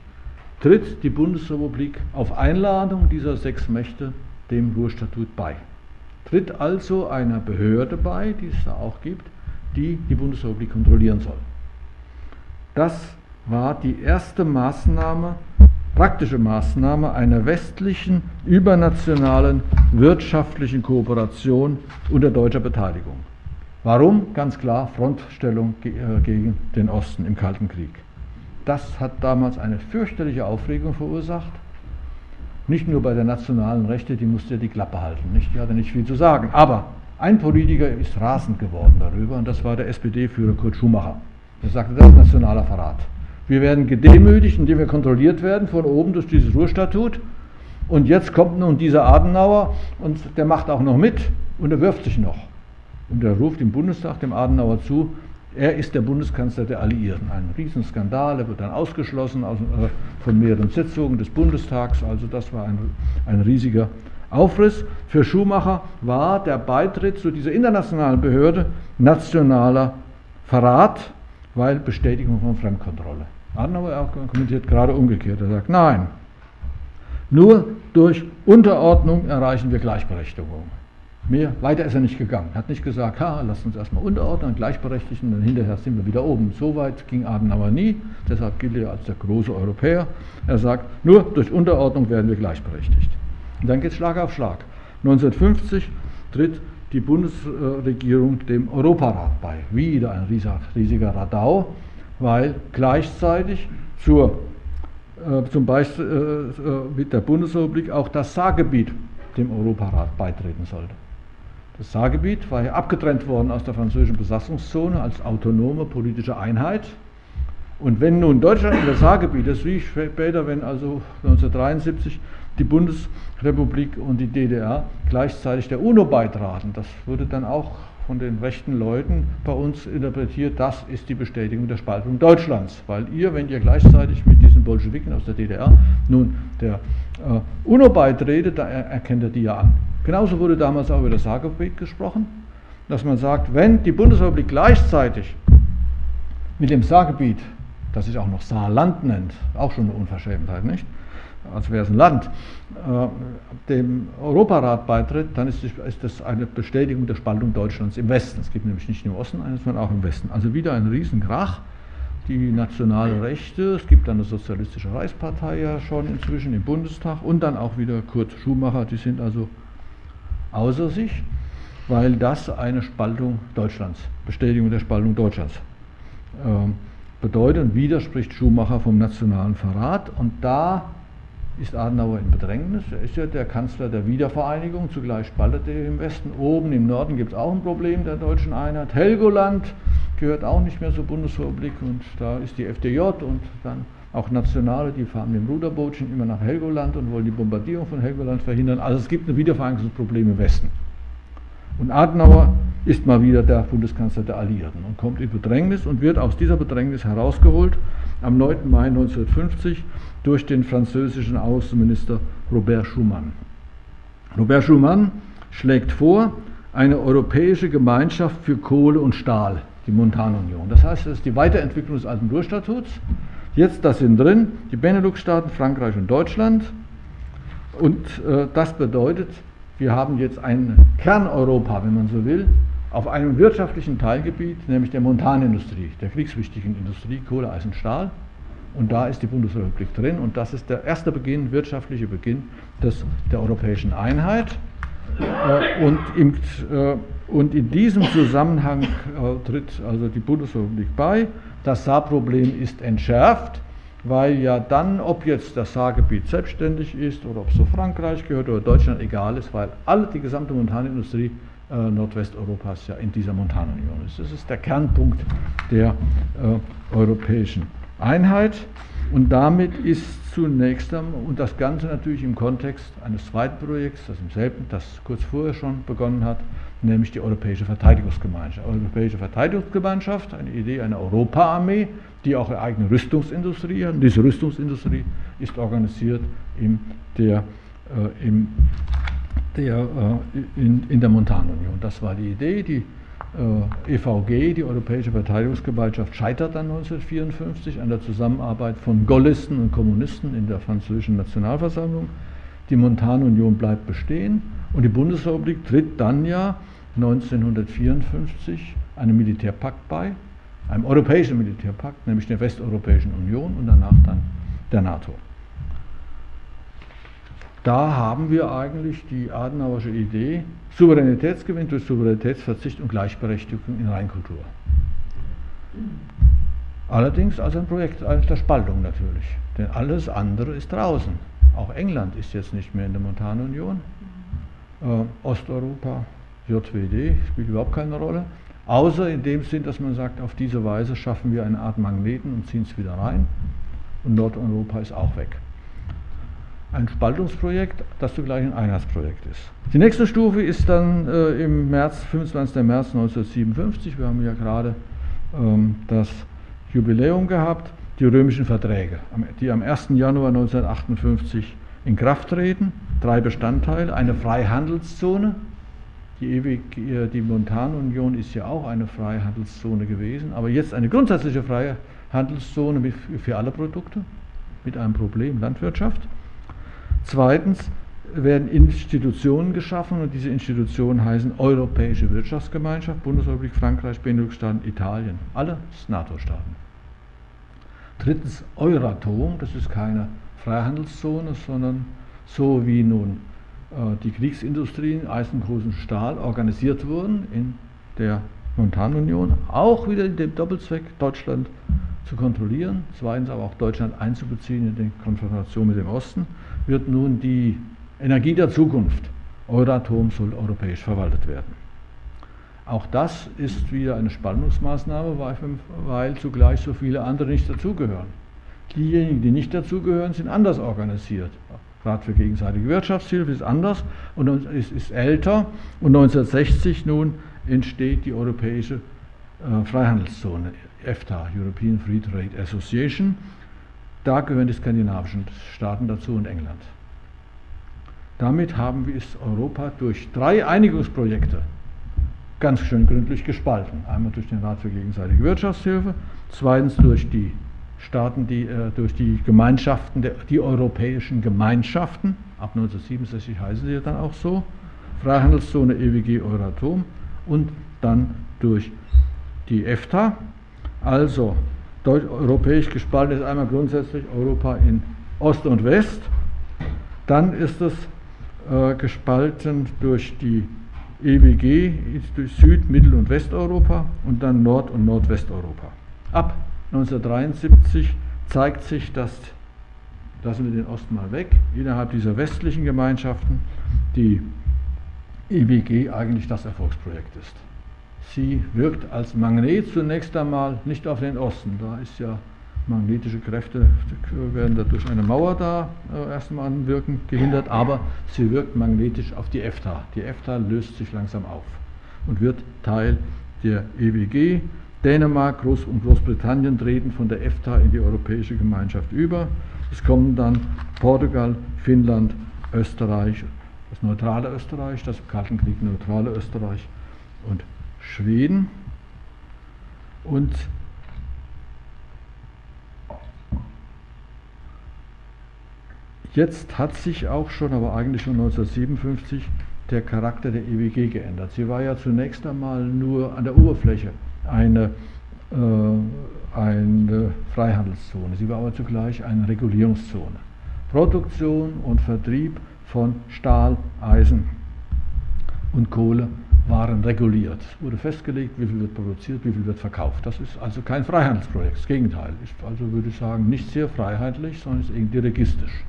tritt die Bundesrepublik auf Einladung dieser sechs Mächte dem Ruhrstatut bei. Tritt also einer Behörde bei, die es da auch gibt, die die Bundesrepublik kontrollieren soll. Das war die erste Maßnahme, praktische Maßnahme einer westlichen, übernationalen wirtschaftlichen Kooperation unter deutscher Beteiligung. Warum? Ganz klar, Frontstellung äh, gegen den Osten im Kalten Krieg. Das hat damals eine fürchterliche Aufregung verursacht. Nicht nur bei der nationalen Rechte, die musste ja die Klappe halten, nicht? die hatte nicht viel zu sagen. Aber ein Politiker ist rasend geworden darüber und das war der SPD-Führer Kurt Schumacher. Er sagte, das ist nationaler Verrat. Wir werden gedemütigt, indem wir kontrolliert werden von oben durch dieses Ruhrstatut. Und jetzt kommt nun dieser Adenauer und der macht auch noch mit und er wirft sich noch. Und er ruft im Bundestag dem Adenauer zu, er ist der Bundeskanzler der Alliierten. Ein Riesenskandal, er wird dann ausgeschlossen aus, äh, von mehreren Sitzungen des Bundestags. Also das war ein, ein riesiger Aufriss. Für Schumacher war der Beitritt zu dieser internationalen Behörde nationaler Verrat weil Bestätigung von Fremdkontrolle. Adenauer kommentiert gerade umgekehrt. Er sagt, nein, nur durch Unterordnung erreichen wir Gleichberechtigung. Mehr, weiter ist er nicht gegangen. Er hat nicht gesagt, ha, lasst uns erstmal unterordnen gleichberechtigen dann hinterher sind wir wieder oben. So weit ging Adenauer nie, deshalb gilt er als der große Europäer. Er sagt, nur durch Unterordnung werden wir gleichberechtigt. Und dann geht es Schlag auf Schlag. 1950 tritt die Bundesregierung dem Europarat bei. Wieder ein riesiger Radau, weil gleichzeitig zur, äh, zum Beispiel äh, äh, mit der Bundesrepublik auch das Saargebiet dem Europarat beitreten sollte. Das Saargebiet war ja abgetrennt worden aus der französischen Besatzungszone als autonome politische Einheit. Und wenn nun Deutschland in das Saargebiet, das wie später, wenn also 1973 die Bundesrepublik und die DDR gleichzeitig der UNO beitraten. Das wurde dann auch von den rechten Leuten bei uns interpretiert, das ist die Bestätigung der Spaltung Deutschlands. Weil ihr, wenn ihr gleichzeitig mit diesen Bolschewiken aus der DDR nun der äh, UNO beitretet, da erkennt ihr die ja an. Genauso wurde damals auch über das Saargebiet gesprochen, dass man sagt, wenn die Bundesrepublik gleichzeitig mit dem Saargebiet, das sich auch noch Saarland nennt, auch schon eine Unverschämtheit, nicht? Als wäre es ein Land, äh, dem Europarat beitritt, dann ist, das eine Bestätigung der Spaltung Deutschlands im Westen. Es gibt nämlich nicht nur im Osten eines, sondern auch im Westen. Also wieder ein Riesenkrach. Die nationale Rechte, es gibt dann eine sozialistische Reichspartei ja schon inzwischen im Bundestag und dann auch wieder Kurt Schumacher, die sind also außer sich, weil das eine Spaltung Deutschlands, Bestätigung der Spaltung Deutschlands äh, bedeutet und widerspricht Schumacher vom nationalen Verrat und da ist Adenauer in Bedrängnis. Er ist ja der Kanzler der Wiedervereinigung, zugleich spaltet er im Westen. Oben im Norden gibt es auch ein Problem der deutschen Einheit. Helgoland gehört auch nicht mehr zur Bundesrepublik und da ist die FDJ und dann auch Nationale, die fahren mit dem Ruderbootchen immer nach Helgoland und wollen die Bombardierung von Helgoland verhindern. Also es gibt ein Wiedervereinigungsproblem im Westen. Und Adenauer ist mal wieder der Bundeskanzler der Alliierten und kommt in Bedrängnis und wird aus dieser Bedrängnis herausgeholt am 9. Mai 1950 durch den französischen Außenminister Robert Schumann. Robert Schumann schlägt vor, eine europäische Gemeinschaft für Kohle und Stahl, die Montanunion. Das heißt, das ist die Weiterentwicklung des alten Ruhrstatuts. Jetzt, das sind drin, die Benelux-Staaten, Frankreich und Deutschland. Und äh, das bedeutet, wir haben jetzt ein Kerneuropa, wenn man so will, auf einem wirtschaftlichen Teilgebiet, nämlich der Montanindustrie, der kriegswichtigen Industrie, Kohle, Eisen, Stahl. Und da ist die Bundesrepublik drin und das ist der erste Beginn, wirtschaftliche Beginn des, der europäischen Einheit. Äh, und, im, äh, und in diesem Zusammenhang äh, tritt also die Bundesrepublik bei. Das Saarproblem ist entschärft, weil ja dann, ob jetzt das Saargebiet selbstständig ist oder ob es zu Frankreich gehört oder Deutschland, egal ist, weil alle, die gesamte Montanindustrie Nordwesteuropas ja in dieser Montanunion ist. Das ist der Kernpunkt der äh, europäischen Einheit. Und damit ist zunächst einmal, und das Ganze natürlich im Kontext eines zweiten Projekts, das im selben, das kurz vorher schon begonnen hat, nämlich die Europäische Verteidigungsgemeinschaft. Europäische Verteidigungsgemeinschaft, eine Idee einer Europaarmee, die auch eine eigene Rüstungsindustrie hat. Und diese Rüstungsindustrie ist organisiert in der, äh, im, der, äh, in, in der Montanunion. Das war die Idee, die äh, EVG, die Europäische Verteidigungsgemeinschaft, scheitert dann 1954 an der Zusammenarbeit von Gaullisten und Kommunisten in der französischen Nationalversammlung. Die Montanunion bleibt bestehen und die Bundesrepublik tritt dann ja 1954 einem Militärpakt bei, einem europäischen Militärpakt, nämlich der Westeuropäischen Union und danach dann der NATO. Da haben wir eigentlich die Adenauerische Idee, Souveränitätsgewinn durch Souveränitätsverzicht und Gleichberechtigung in Reinkultur. Allerdings als ein Projekt der Spaltung natürlich, denn alles andere ist draußen. Auch England ist jetzt nicht mehr in der Montanunion. Äh, Osteuropa, JWD spielt überhaupt keine Rolle. Außer in dem Sinn, dass man sagt, auf diese Weise schaffen wir eine Art Magneten und ziehen es wieder rein. Und Nordeuropa ist auch weg ein Spaltungsprojekt, das zugleich ein Einheitsprojekt ist. Die nächste Stufe ist dann äh, im März, 25. März 1957, wir haben ja gerade ähm, das Jubiläum gehabt, die römischen Verträge, die am 1. Januar 1958 in Kraft treten. Drei Bestandteile, eine Freihandelszone, die, ewig, äh, die Montanunion ist ja auch eine Freihandelszone gewesen, aber jetzt eine grundsätzliche Freihandelszone für alle Produkte mit einem Problem Landwirtschaft. Zweitens werden Institutionen geschaffen und diese Institutionen heißen Europäische Wirtschaftsgemeinschaft, Bundesrepublik Frankreich, Benelux-Staaten, Italien, alle NATO-Staaten. Drittens Euratom, das ist keine Freihandelszone, sondern so wie nun äh, die Kriegsindustrien, Eisengroß und Stahl organisiert wurden in der Montanunion, auch wieder in dem Doppelzweck Deutschland zu kontrollieren, zweitens aber auch Deutschland einzubeziehen in die Konfrontation mit dem Osten wird nun die Energie der Zukunft, Euratom soll europäisch verwaltet werden. Auch das ist wieder eine Spannungsmaßnahme, weil zugleich so viele andere nicht dazugehören. Diejenigen, die nicht dazugehören, sind anders organisiert. Rat für gegenseitige Wirtschaftshilfe ist anders und ist, ist älter. Und 1960 nun entsteht die Europäische äh, Freihandelszone, EFTA, European Free Trade Association, da gehören die skandinavischen Staaten dazu und England. Damit haben wir es Europa durch drei Einigungsprojekte ganz schön gründlich gespalten. Einmal durch den Rat für gegenseitige Wirtschaftshilfe, zweitens durch die Staaten, die, äh, durch die Gemeinschaften, der, die europäischen Gemeinschaften, ab 1967 heißen sie dann auch so, Freihandelszone EWG Euratom und dann durch die EFTA, also europäisch gespalten ist einmal grundsätzlich Europa in Ost und West. Dann ist es äh, gespalten durch die EWG, durch Süd-, Mittel- und Westeuropa und dann Nord- und Nordwesteuropa. Ab 1973 zeigt sich, dass, lassen wir den Osten mal weg, innerhalb dieser westlichen Gemeinschaften die EWG eigentlich das Erfolgsprojekt ist. Sie wirkt als Magnet zunächst einmal nicht auf den Osten. Da ist ja magnetische Kräfte werden dadurch eine Mauer da äh, erstmal wirken, gehindert, aber sie wirkt magnetisch auf die EFTA. Die EFTA löst sich langsam auf und wird Teil der EWG. Dänemark Groß und Großbritannien treten von der EFTA in die Europäische Gemeinschaft über. Es kommen dann Portugal, Finnland, Österreich, das neutrale Österreich, das im Kalten Krieg neutrale Österreich und Schweden. Und Jetzt hat sich auch schon, aber eigentlich schon 1957, der Charakter der EWG geändert. Sie war ja zunächst einmal nur an der Oberfläche eine, äh, eine Freihandelszone. Sie war aber zugleich eine Regulierungszone. Produktion und Vertrieb von Stahl, Eisen und Kohle waren reguliert. Es wurde festgelegt, wie viel wird produziert, wie viel wird verkauft. Das ist also kein Freihandelsprojekt. Das Gegenteil ist also, würde ich sagen, nicht sehr freiheitlich, sondern ist irgendwie registisch.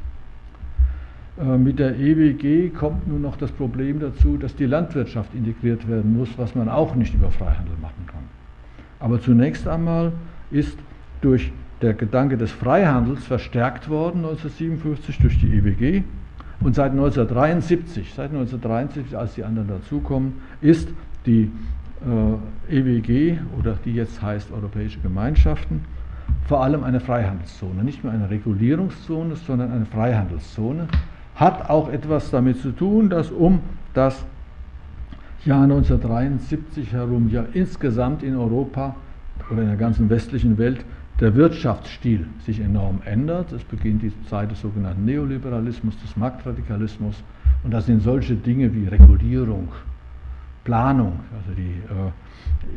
Äh, mit der EWG kommt nun noch das Problem dazu, dass die Landwirtschaft integriert werden muss, was man auch nicht über Freihandel machen kann. Aber zunächst einmal ist durch der Gedanke des Freihandels verstärkt worden 1957 durch die EWG und seit 1973, seit 1973, als die anderen dazukommen, ist die äh, EWG oder die jetzt heißt Europäische Gemeinschaften vor allem eine Freihandelszone, nicht mehr eine Regulierungszone, sondern eine Freihandelszone. Hat auch etwas damit zu tun, dass um das Jahr 1973 herum ja insgesamt in Europa oder in der ganzen westlichen Welt der Wirtschaftsstil sich enorm ändert. Es beginnt die Zeit des sogenannten Neoliberalismus, des Marktradikalismus und das sind solche Dinge wie Regulierung, Planung, also die,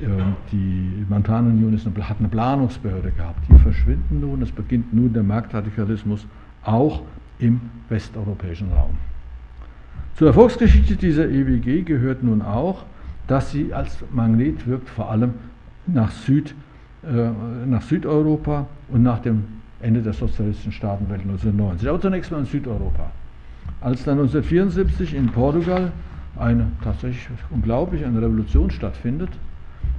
äh, äh die Montanunion hat eine Planungsbehörde gehabt, die verschwinden nun, es beginnt nun der Marktradikalismus auch im westeuropäischen Raum. Zur Erfolgsgeschichte dieser EWG gehört nun auch, dass sie als Magnet wirkt, vor allem nach, Süd, nach Südeuropa und nach dem Ende der sozialistischen Staatenwelt 1990. Aber zunächst mal in Südeuropa. Als dann 1974 in Portugal eine tatsächlich unglaublich eine Revolution stattfindet,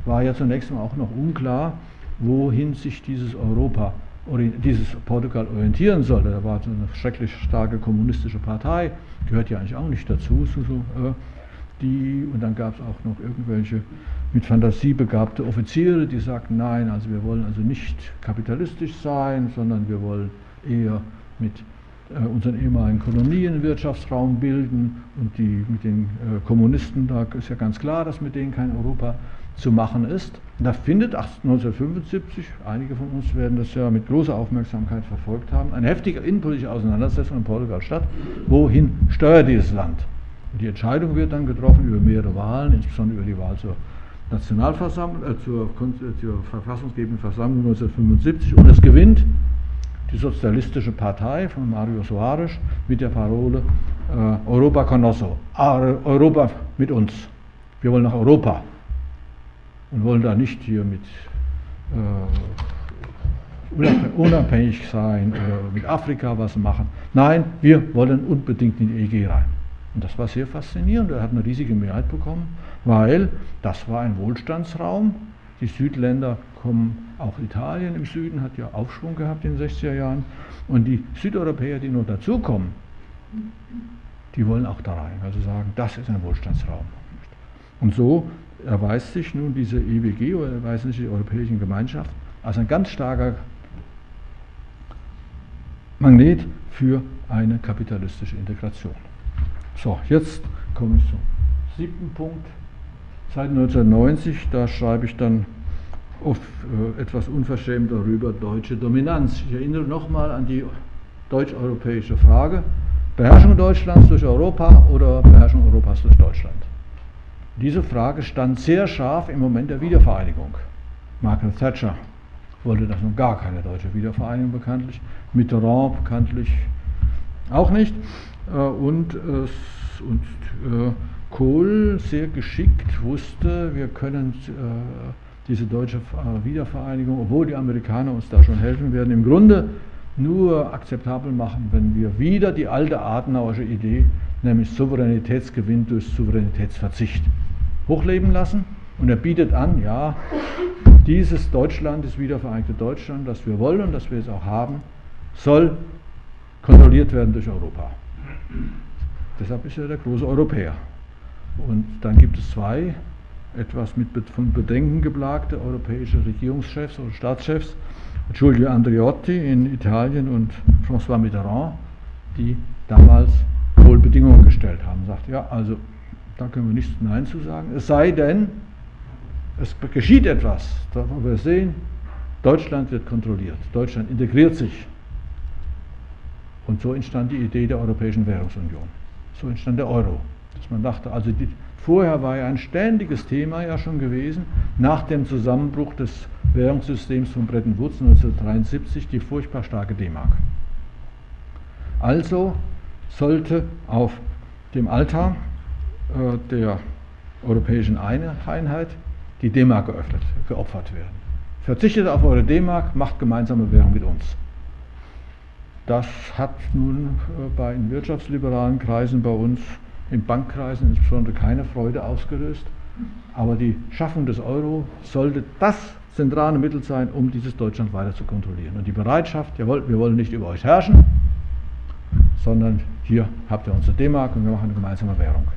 war ja zunächst mal auch noch unklar, wohin sich dieses Europa dieses Portugal orientieren sollte. Da war eine schrecklich starke kommunistische Partei, gehört ja eigentlich auch nicht dazu. So, äh, die, und dann gab es auch noch irgendwelche mit Fantasie begabte Offiziere, die sagten, nein, also wir wollen also nicht kapitalistisch sein, sondern wir wollen eher mit äh, unseren ehemaligen Kolonien Wirtschaftsraum bilden und die mit den äh, Kommunisten, da ist ja ganz klar, dass mit denen kein Europa zu machen ist. Da findet 1975, einige von uns werden das ja mit großer Aufmerksamkeit verfolgt haben, eine heftige innenpolitische Auseinandersetzung in Portugal statt. Wohin steuert dieses Land? Die Entscheidung wird dann getroffen über mehrere Wahlen, insbesondere über die Wahl zur Nationalversammlung, äh, zur, äh, zur verfassungsgebenden Versammlung 1975 und es gewinnt die Sozialistische Partei von Mario Soares mit der Parole äh, Europa con nosso, Europa mit uns. Wir wollen nach Europa und wollen da nicht hier mit äh, unabhängig sein oder mit Afrika was machen. Nein, wir wollen unbedingt in die EG rein. Und das war sehr faszinierend. Er hat eine riesige Mehrheit bekommen, weil das war ein Wohlstandsraum. Die Südländer kommen, auch Italien im Süden hat ja Aufschwung gehabt in den 60er Jahren. Und die Südeuropäer, die noch dazukommen, die wollen auch da rein. Also sagen, das ist ein Wohlstandsraum. Und so erweist sich nun diese EWG oder erweist sich die Europäischen Gemeinschaft als ein ganz starker Magnet für eine kapitalistische Integration. So, jetzt komme ich zum siebten Punkt. Seit 1990, da schreibe ich dann oft äh, etwas unverschämt darüber, deutsche Dominanz. Ich erinnere nochmal an die deutsch-europäische Frage. Beherrschung Deutschlands durch Europa oder Beherrschung Europas durch Deutschland? Diese Frage stand sehr scharf im Moment der Wiedervereinigung. Margaret Thatcher wollte das nun gar keine deutsche Wiedervereinigung bekanntlich, Mitterrand bekanntlich auch nicht äh, und, und äh, Kohl sehr geschickt wusste, wir können äh, diese deutsche Wiedervereinigung, obwohl die Amerikaner uns da schon helfen werden, im Grunde nur akzeptabel machen, wenn wir wieder die alte Adenauerische Idee, nämlich Souveränitätsgewinn durch Souveränitätsverzicht, hochleben lassen. Und er bietet an, ja, dieses Deutschland, das wiedervereinigte Deutschland, das wir wollen und das wir jetzt auch haben, soll kontrolliert werden durch Europa. Deshalb ist er der große Europäer. Und dann gibt es zwei etwas mit von Bedenken geplagte europäische Regierungschefs oder Staatschefs, Giulio Andreotti in Italien und François Mitterrand, die damals wohl Bedingungen gestellt haben. Sagt, ja, also da können wir nichts Nein zu sagen. Es sei denn, es geschieht etwas. Da wir sehen, Deutschland wird kontrolliert. Deutschland integriert sich. Und so entstand die Idee der Europäischen Währungsunion. So entstand der Euro. Dass man dachte, also die, vorher war ja ein ständiges Thema ja schon gewesen, nach dem Zusammenbruch des Währungssystems von Bretton Woods 1973 die furchtbar starke D-Mark. Also sollte auf dem Altar äh, der europäischen Einheit die D-Mark geopfert werden. Verzichtet auf eure D-Mark, macht gemeinsame Währung mit uns. Das hat nun äh, bei in wirtschaftsliberalen Kreisen bei uns, in Bankkreisen insbesondere keine Freude ausgelöst. Aber die Schaffung des Euro sollte das zentrale Mittel sein, um dieses Deutschland weiter zu kontrollieren. Und die Bereitschaft, jawohl, wir wollen nicht über euch herrschen, sondern hier habt ihr unsere D-Mark und wir machen eine gemeinsame Währung.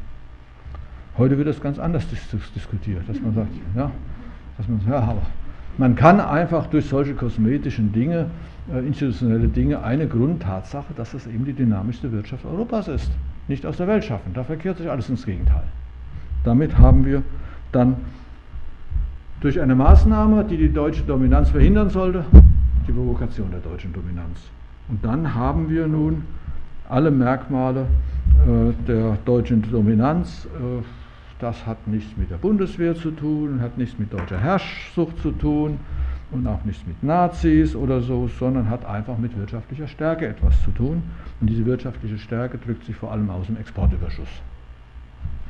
Heute wird das ganz anders diskutiert, dass man sagt, ja, dass man, ja, aber man kann einfach durch solche kosmetischen Dinge, institutionelle Dinge, eine Grundtatsache, dass das eben die dynamischste Wirtschaft Europas ist, nicht aus der Welt schaffen. Da verkehrt sich alles ins Gegenteil. Damit haben wir dann durch eine Maßnahme, die die deutsche Dominanz verhindern sollte, die Provokation der deutschen Dominanz. Und dann haben wir nun alle Merkmale äh, der deutschen Dominanz. Äh, das hat nichts mit der Bundeswehr zu tun, hat nichts mit deutscher Herrschsucht zu tun und auch nichts mit Nazis oder so, sondern hat einfach mit wirtschaftlicher Stärke etwas zu tun. Und diese wirtschaftliche Stärke drückt sich vor allem aus im Exportüberschuss.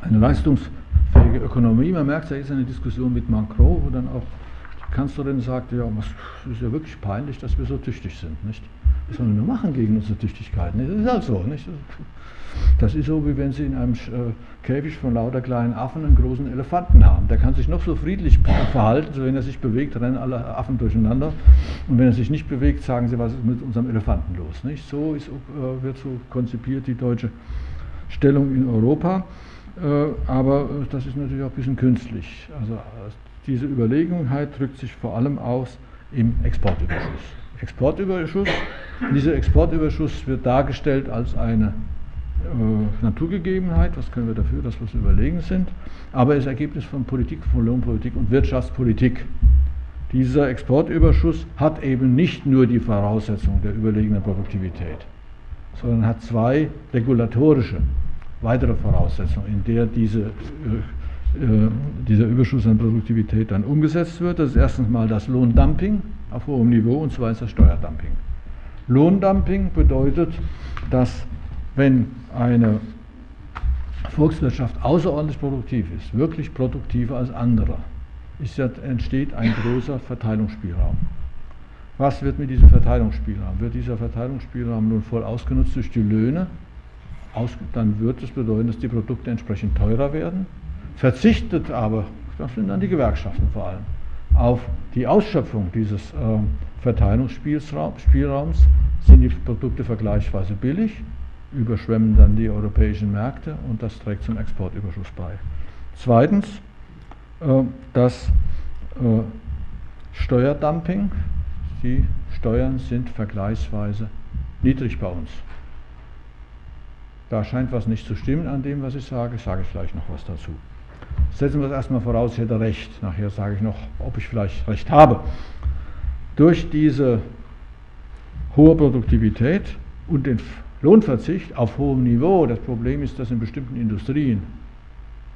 Eine leistungsfähige Ökonomie, man merkt, da ist eine Diskussion mit Macron, wo dann auch die Kanzlerin sagt, ja, es ist ja wirklich peinlich, dass wir so tüchtig sind. Nicht? Was sollen wir nur machen gegen unsere Tüchtigkeit? Das ist halt so. Nicht? Das ist so, wie wenn Sie in einem äh, Käfig von lauter kleinen Affen einen großen Elefanten haben. Der kann sich noch so friedlich verhalten, so wenn er sich bewegt, rennen alle Affen durcheinander. Und wenn er sich nicht bewegt, sagen Sie, was ist mit unserem Elefanten los? Nicht? So ist, äh, wird so konzipiert die deutsche Stellung in Europa. Äh, aber das ist natürlich auch ein bisschen künstlich. Also diese Überlegenheit drückt sich vor allem aus im Exportüberschuss. Exportüberschuss. Dieser Exportüberschuss wird dargestellt als eine äh, Naturgegebenheit, was können wir dafür, dass wir so überlegen sind, aber es ist Ergebnis von Politik, von Lohnpolitik und Wirtschaftspolitik. Dieser Exportüberschuss hat eben nicht nur die Voraussetzung der überlegenen Produktivität, sondern hat zwei regulatorische weitere Voraussetzungen, in der diese, äh, äh, dieser Überschuss an Produktivität dann umgesetzt wird. Das ist erstens mal das Lohndumping auf hohem Niveau und zweitens das Steuerdumping. Lohndumping bedeutet, dass wenn eine Volkswirtschaft außerordentlich produktiv ist, wirklich produktiver als andere, ist, entsteht ein großer Verteilungsspielraum. Was wird mit diesem Verteilungsspielraum? Wird dieser Verteilungsspielraum nun voll ausgenutzt durch die Löhne? Aus, dann wird es bedeuten, dass die Produkte entsprechend teurer werden. Verzichtet aber, das sind dann die Gewerkschaften vor allem, auf die Ausschöpfung dieses äh, Verteilungsspielraums, sind die Produkte vergleichsweise billig überschwemmen dann die europäischen Märkte und das trägt zum Exportüberschuss bei. Zweitens, äh, das äh, Steuerdumping. Die Steuern sind vergleichsweise niedrig bei uns. Da scheint was nicht zu stimmen an dem, was ich sage, sage ich vielleicht noch was dazu. Setzen wir es erstmal voraus, ich hätte recht. Nachher sage ich noch, ob ich vielleicht recht habe. Durch diese hohe Produktivität und den Lohnverzicht auf hohem Niveau. Das Problem ist, dass in bestimmten Industrien,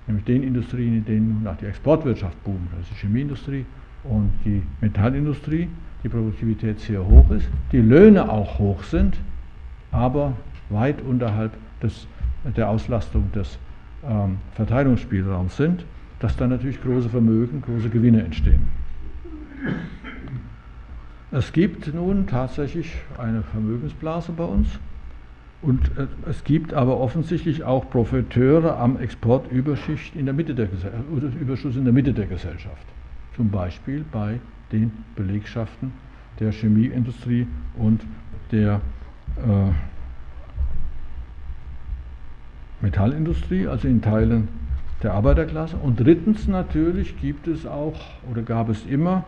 nämlich den Industrien, in denen nach die Exportwirtschaft boomt, ist die Chemieindustrie und die Metallindustrie, die Produktivität sehr hoch ist, die Löhne auch hoch sind, aber weit unterhalb des, der Auslastung des ähm, Verteilungsspielraums sind, dass dann natürlich große Vermögen, große Gewinne entstehen. Es gibt nun tatsächlich eine Vermögensblase bei uns. Und äh, es gibt aber offensichtlich auch Profiteure am Exportüberschicht in der Mitte der Gesellschaft, Überschuss in der Mitte der Gesellschaft. zum Beispiel bei den Belegschaften der Chemieindustrie und der äh, Metallindustrie, also in Teilen der Arbeiterklasse. Und drittens natürlich gibt es auch oder gab es immer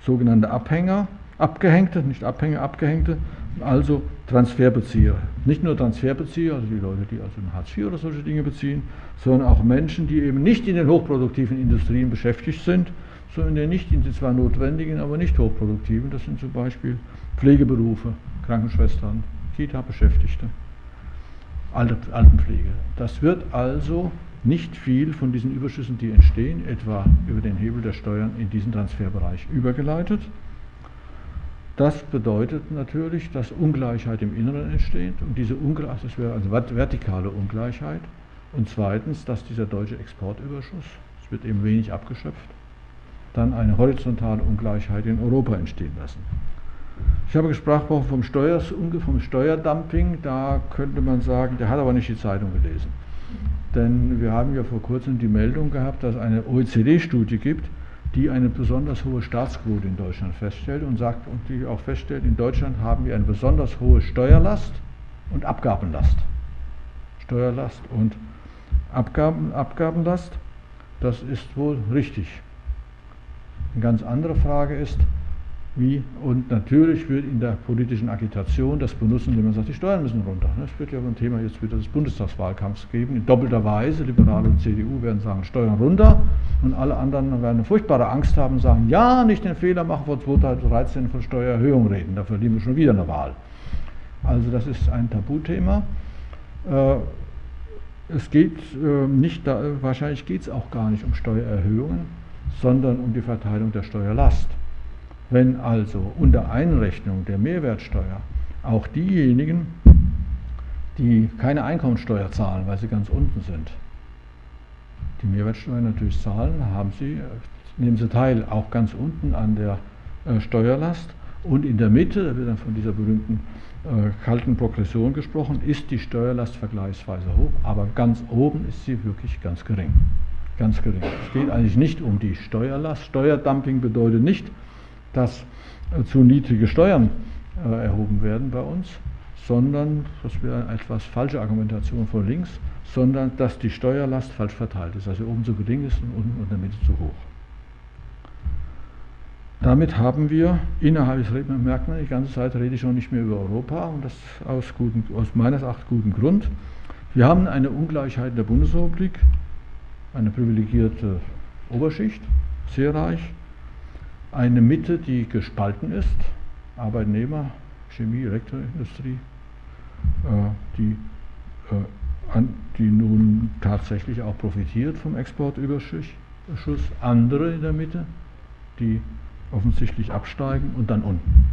sogenannte Abhänger, Abgehängte, nicht Abhänger, Abgehängte, also Transferbezieher. Nicht nur Transferbezieher, also die Leute, die also ein Hartz IV oder solche Dinge beziehen, sondern auch Menschen, die eben nicht in den hochproduktiven Industrien beschäftigt sind, sondern nicht in den zwar notwendigen, aber nicht hochproduktiven. Das sind zum Beispiel Pflegeberufe, Krankenschwestern, Kita-Beschäftigte, Altenpflege. Das wird also nicht viel von diesen Überschüssen, die entstehen, etwa über den Hebel der Steuern in diesen Transferbereich übergeleitet. Das bedeutet natürlich, dass Ungleichheit im Inneren entsteht und diese Ungleichheit, das wäre also vertikale Ungleichheit. Und zweitens, dass dieser deutsche Exportüberschuss, es wird eben wenig abgeschöpft, dann eine horizontale Ungleichheit in Europa entstehen lassen. Ich habe gesprochen vom, vom Steuerdumping, da könnte man sagen, der hat aber nicht die Zeitung gelesen. Denn wir haben ja vor kurzem die Meldung gehabt, dass es eine OECD-Studie gibt, die eine besonders hohe Staatsquote in Deutschland feststellt und sagt und die auch feststellt, in Deutschland haben wir eine besonders hohe Steuerlast und Abgabenlast. Steuerlast und Abgaben, Abgabenlast, das ist wohl richtig. Eine ganz andere Frage ist, wie, und natürlich wird in der politischen Agitation das benutzen, indem man sagt, die Steuern müssen runter. Es wird ja ein Thema jetzt wieder des Bundestagswahlkampfs geben. In doppelter Weise, Liberale und CDU werden sagen, Steuern runter. Und alle anderen werden eine furchtbare Angst haben und sagen, ja, nicht den Fehler machen, vor 2013 von Steuererhöhung reden. Da verlieren wir schon wieder eine Wahl. Also das ist ein Tabuthema. Äh, es geht äh, nicht, wahrscheinlich geht es auch gar nicht um Steuererhöhungen, sondern um die Verteilung der Steuerlast. Wenn also unter Einrechnung der Mehrwertsteuer auch diejenigen, die keine Einkommensteuer zahlen, weil sie ganz unten sind, die Mehrwertsteuer natürlich zahlen, haben sie, nehmen sie teil auch ganz unten an der äh, Steuerlast. Und in der Mitte, da wird dann von dieser berühmten äh, kalten Progression gesprochen, ist die Steuerlast vergleichsweise hoch, aber ganz oben ist sie wirklich ganz gering. Ganz gering. Es geht eigentlich nicht um die Steuerlast. Steuerdumping bedeutet nicht, dass äh, zu niedrige Steuern äh, erhoben werden bei uns, sondern, das wäre eine etwas falsche Argumentation von links, sondern dass die Steuerlast falsch verteilt ist, also oben zu gering ist und unten und in der Mitte zu hoch. Damit haben wir innerhalb, das merkt man, die ganze Zeit rede ich schon nicht mehr über Europa und das aus, guten, aus meines Erachtens gutem Grund. Wir haben eine Ungleichheit in der Bundesrepublik, eine privilegierte Oberschicht, sehr reich, eine Mitte, die gespalten ist, Arbeitnehmer, Chemie, Elektroindustrie, äh, die, äh, die nun tatsächlich auch profitiert vom Exportüberschuss, andere in der Mitte, die offensichtlich absteigen und dann unten.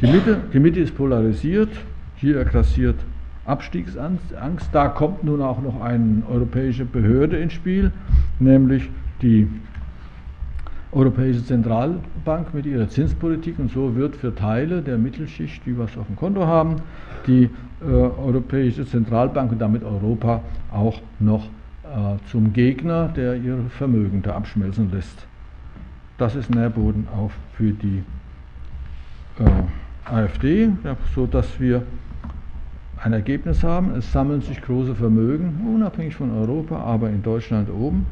Die Mitte, die Mitte ist polarisiert, hier grassiert Abstiegsangst. Da kommt nun auch noch eine europäische Behörde ins Spiel, nämlich die Europäische Zentralbank mit ihrer Zinspolitik und so wird für Teile der Mittelschicht, die was auf dem Konto haben, die äh, Europäische Zentralbank und damit Europa auch noch äh, zum Gegner, der ihre Vermögen da abschmelzen lässt. Das ist Nährboden auch für die äh, AfD, ja, sodass wir ein Ergebnis haben. Es sammeln sich große Vermögen, unabhängig von Europa, aber in Deutschland oben.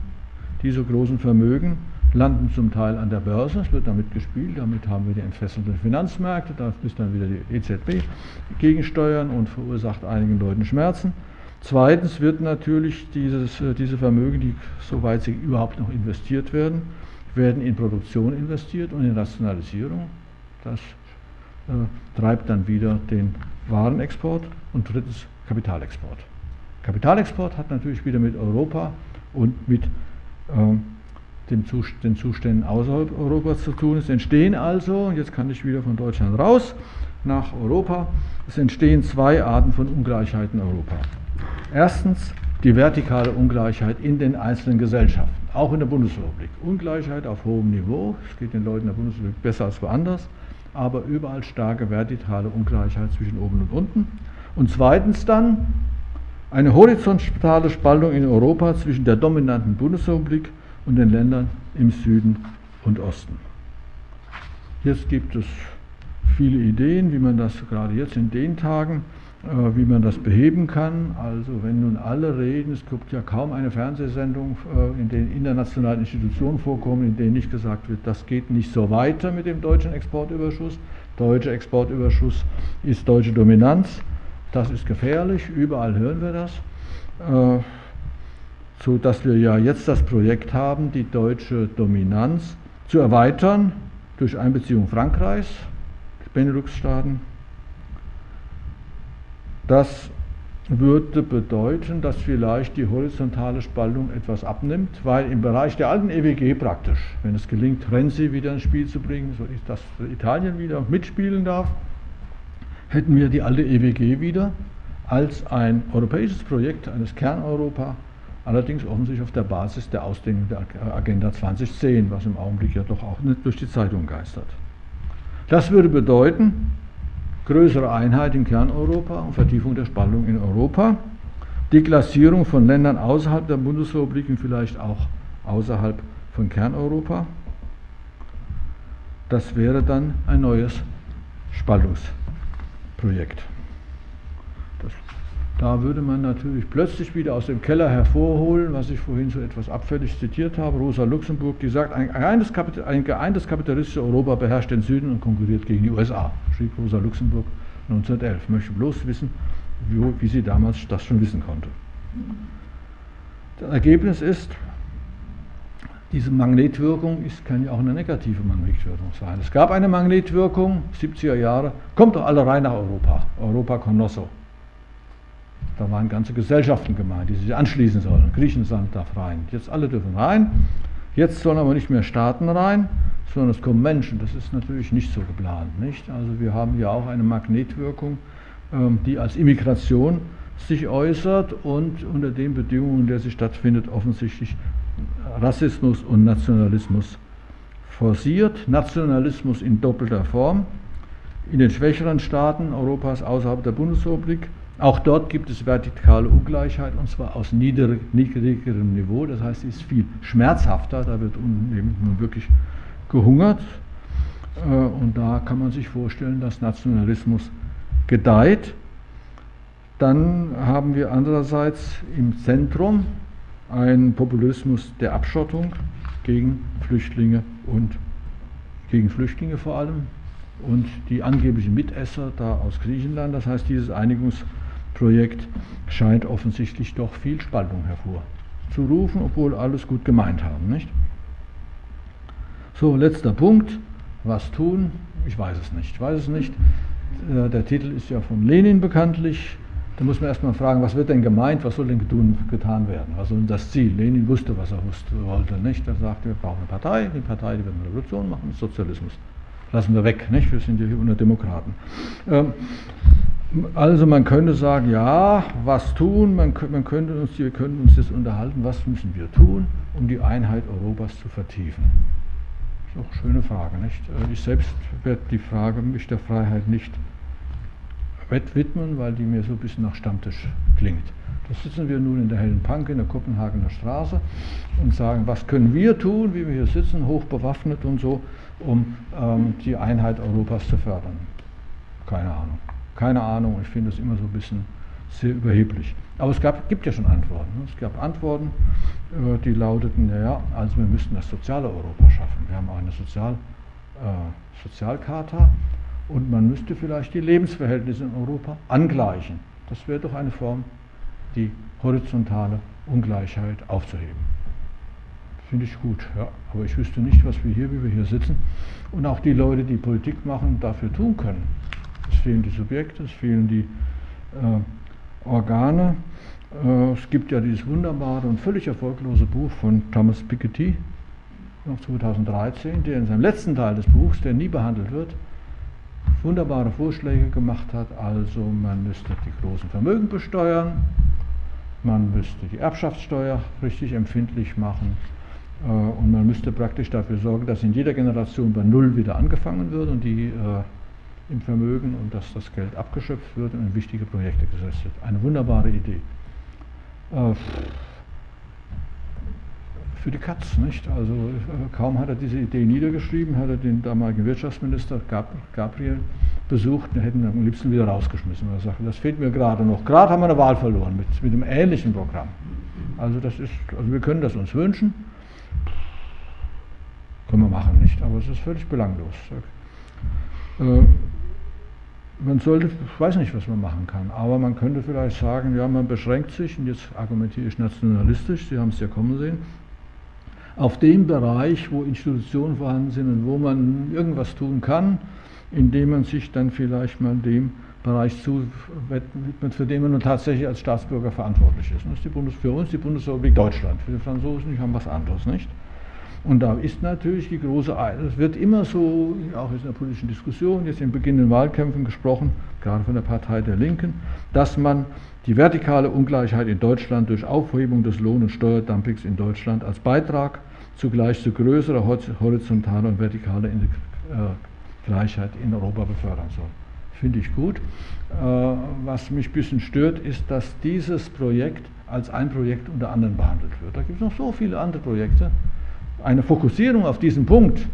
Diese großen Vermögen landen zum Teil an der Börse, es wird damit gespielt, damit haben wir die entfesselten Finanzmärkte, da ist dann wieder die EZB gegensteuern und verursacht einigen Leuten Schmerzen. Zweitens wird natürlich dieses, äh, diese Vermögen, die soweit sie überhaupt noch investiert werden, werden in Produktion investiert und in Rationalisierung. Das äh, treibt dann wieder den Warenexport und drittens Kapitalexport. Kapitalexport hat natürlich wieder mit Europa und mit ähm, den Zuständen außerhalb Europas zu tun. Es entstehen also, jetzt kann ich wieder von Deutschland raus, nach Europa, es entstehen zwei Arten von Ungleichheiten in Europa. Erstens die vertikale Ungleichheit in den einzelnen Gesellschaften, auch in der Bundesrepublik. Ungleichheit auf hohem Niveau, es geht den Leuten in der Bundesrepublik besser als woanders, aber überall starke vertikale Ungleichheit zwischen oben und unten. Und zweitens dann eine horizontale Spaltung in Europa zwischen der dominanten Bundesrepublik und den Ländern im Süden und Osten. Jetzt gibt es viele Ideen, wie man das gerade jetzt in den Tagen, äh, wie man das beheben kann. Also wenn nun alle reden, es gibt ja kaum eine Fernsehsendung, äh, in den internationalen Institutionen vorkommen, in denen nicht gesagt wird, das geht nicht so weiter mit dem deutschen Exportüberschuss. Deutscher Exportüberschuss ist deutsche Dominanz. Das ist gefährlich, überall hören wir das. Äh, so dass wir ja jetzt das Projekt haben, die deutsche Dominanz zu erweitern durch Einbeziehung Frankreichs, Benelux-Staaten. Das würde bedeuten, dass vielleicht die horizontale Spaltung etwas abnimmt, weil im Bereich der alten EWG praktisch, wenn es gelingt, Renzi wieder ins Spiel zu bringen, so dass Italien wieder mitspielen darf, hätten wir die alte EWG wieder als ein europäisches Projekt eines Kerneuropa, allerdings offensichtlich auf der Basis der Ausdehnung der Agenda 2010, was im Augenblick ja doch auch nicht durch die Zeitung geistert. Das würde bedeuten, größere Einheit in Kerneuropa und Vertiefung der Spaltung in Europa, Deklassierung von Ländern außerhalb der Bundesrepublik und vielleicht auch außerhalb von Kerneuropa. Das wäre dann ein neues Spaltungsprojekt. Da würde man natürlich plötzlich wieder aus dem Keller hervorholen, was ich vorhin so etwas abfällig zitiert habe, Rosa Luxemburg, die sagt, ein geeintes, ein geeintes kapitalistisches Europa beherrscht den Süden und konkurriert gegen die USA, schrieb Rosa Luxemburg 1911. Ich möchte bloß wissen, wie, wie sie damals das schon wissen konnte. Das Ergebnis ist, diese Magnetwirkung ist, kann ja auch eine negative Magnetwirkung sein. Es gab eine Magnetwirkung, 70er Jahre, kommt doch alle rein nach Europa, Europa Connosso. Da waren ganze Gesellschaften gemeint, die sich anschließen sollen. Griechenland darf rein. Jetzt alle dürfen rein. Jetzt sollen aber nicht mehr Staaten rein, sondern es kommen Menschen. Das ist natürlich nicht so geplant. Nicht? Also wir haben ja auch eine Magnetwirkung, ähm, die als Immigration sich äußert und unter den Bedingungen, in der sie stattfindet, offensichtlich Rassismus und Nationalismus forciert. Nationalismus in doppelter Form. In den schwächeren Staaten Europas außerhalb der Bundesrepublik auch dort gibt es vertikale Ungleichheit und zwar aus niedrigerem Niveau. Das heißt, sie ist viel schmerzhafter. Da wird nun wirklich gehungert. Äh, und da kann man sich vorstellen, dass Nationalismus gedeiht. Dann haben wir andererseits im Zentrum einen Populismus der Abschottung gegen Flüchtlinge und gegen Flüchtlinge vor allem und die angeblichen Mitesser da aus Griechenland. Das heißt, dieses Einigungs Projekt scheint offensichtlich doch viel Spaltung hervorzurufen, obwohl alles gut gemeint haben. Nicht? So, letzter Punkt. Was tun? Ich weiß es nicht. Ich weiß es nicht. Äh, der Titel ist ja von Lenin bekanntlich. Da muss man erstmal fragen, was wird denn gemeint, was soll denn getan werden? Was soll denn das Ziel? Lenin wusste, was er wusste, wollte. Nicht? Er sagte, wir brauchen eine Partei, die Partei, die wird eine Revolution machen, Sozialismus. Lassen wir weg, nicht? wir sind ja hier unter Demokraten. Ähm, also man könnte sagen, ja, was tun? Man, man könnte uns, wir könnten uns jetzt unterhalten, was müssen wir tun, um die Einheit Europas zu vertiefen? Das ist auch eine schöne Frage, nicht? Äh, ich selbst werde die Frage mich der Freiheit nicht widmen, weil die mir so ein bisschen nach Stammtisch klingt. Da sitzen wir nun in der hellen Panke in der Kopenhagener Straße und sagen, was können wir tun, wie wir hier sitzen, hochbewaffnet und so, um ähm, die Einheit Europas zu fördern. Keine Ahnung. Keine Ahnung, ich finde es immer so ein bisschen sehr überheblich. Aber es gab, gibt ja schon Antworten. Ne? Es gab Antworten, äh, die lauteten, ja, also wir müssten das soziale Europa schaffen. Wir haben eine Sozial, äh, Sozialcharta und man müsste vielleicht die Lebensverhältnisse in Europa angleichen. Das wäre doch eine Form, die horizontale Ungleichheit aufzuheben. Finde ich gut, ja. Aber ich wüsste nicht, was wir hier, wie wir hier sitzen, und auch die Leute, die Politik machen, dafür tun können. Fehlen die Subjekte, es fehlen die äh, Organe. Äh, es gibt ja dieses wunderbare und völlig erfolglose Buch von Thomas Piketty, noch 2013, der in seinem letzten Teil des Buchs, der nie behandelt wird, wunderbare Vorschläge gemacht hat. Also man müsste die großen Vermögen besteuern, man müsste die Erbschaftssteuer richtig empfindlich machen äh, und man müsste praktisch dafür sorgen, dass in jeder Generation bei Null wieder angefangen wird und die äh, im Vermögen und dass das Geld abgeschöpft wird und in wichtige Projekte gesetzt wird. Eine wunderbare Idee. Äh, für die Katz. Nicht? Also äh, kaum hat er diese Idee niedergeschrieben, hat er den damaligen Wirtschaftsminister Gabriel besucht und hätten ihn am liebsten wieder rausgeschmissen. Er sagte, das fehlt mir gerade noch. Gerade haben wir eine Wahl verloren mit, mit einem ähnlichen Programm. Also das ist, also wir können das uns wünschen, können wir machen nicht, aber es ist völlig belanglos. Äh, man sollte, ich weiß nicht, was man machen kann, aber man könnte vielleicht sagen, ja, man beschränkt sich, und jetzt argumentiere ich nationalistisch, Sie haben es ja kommen sehen, auf dem Bereich, wo Institutionen vorhanden sind und wo man irgendwas tun kann, indem man sich dann vielleicht mal dem Bereich zuwidmet, für den man nun tatsächlich als Staatsbürger verantwortlich ist. Und das ist die Bundes für uns die Bundesrepublik Deutschland, für die Franzosen, die haben was anderes, nicht? Und da ist natürlich die große, es wird immer so, auch in der politischen Diskussion, jetzt in beginnenden Wahlkämpfen gesprochen, gerade von der Partei der Linken, dass man die vertikale Ungleichheit in Deutschland durch Aufhebung des Lohn- und Steuerdumpings in Deutschland als Beitrag zugleich zu größerer horizontaler und vertikaler Gleichheit in Europa befördern soll. Finde ich gut. Äh, was mich ein bisschen stört, ist, dass dieses Projekt als ein Projekt unter anderem behandelt wird. Da gibt es noch so viele andere Projekte. Eine Fokussierung auf diesen Punkt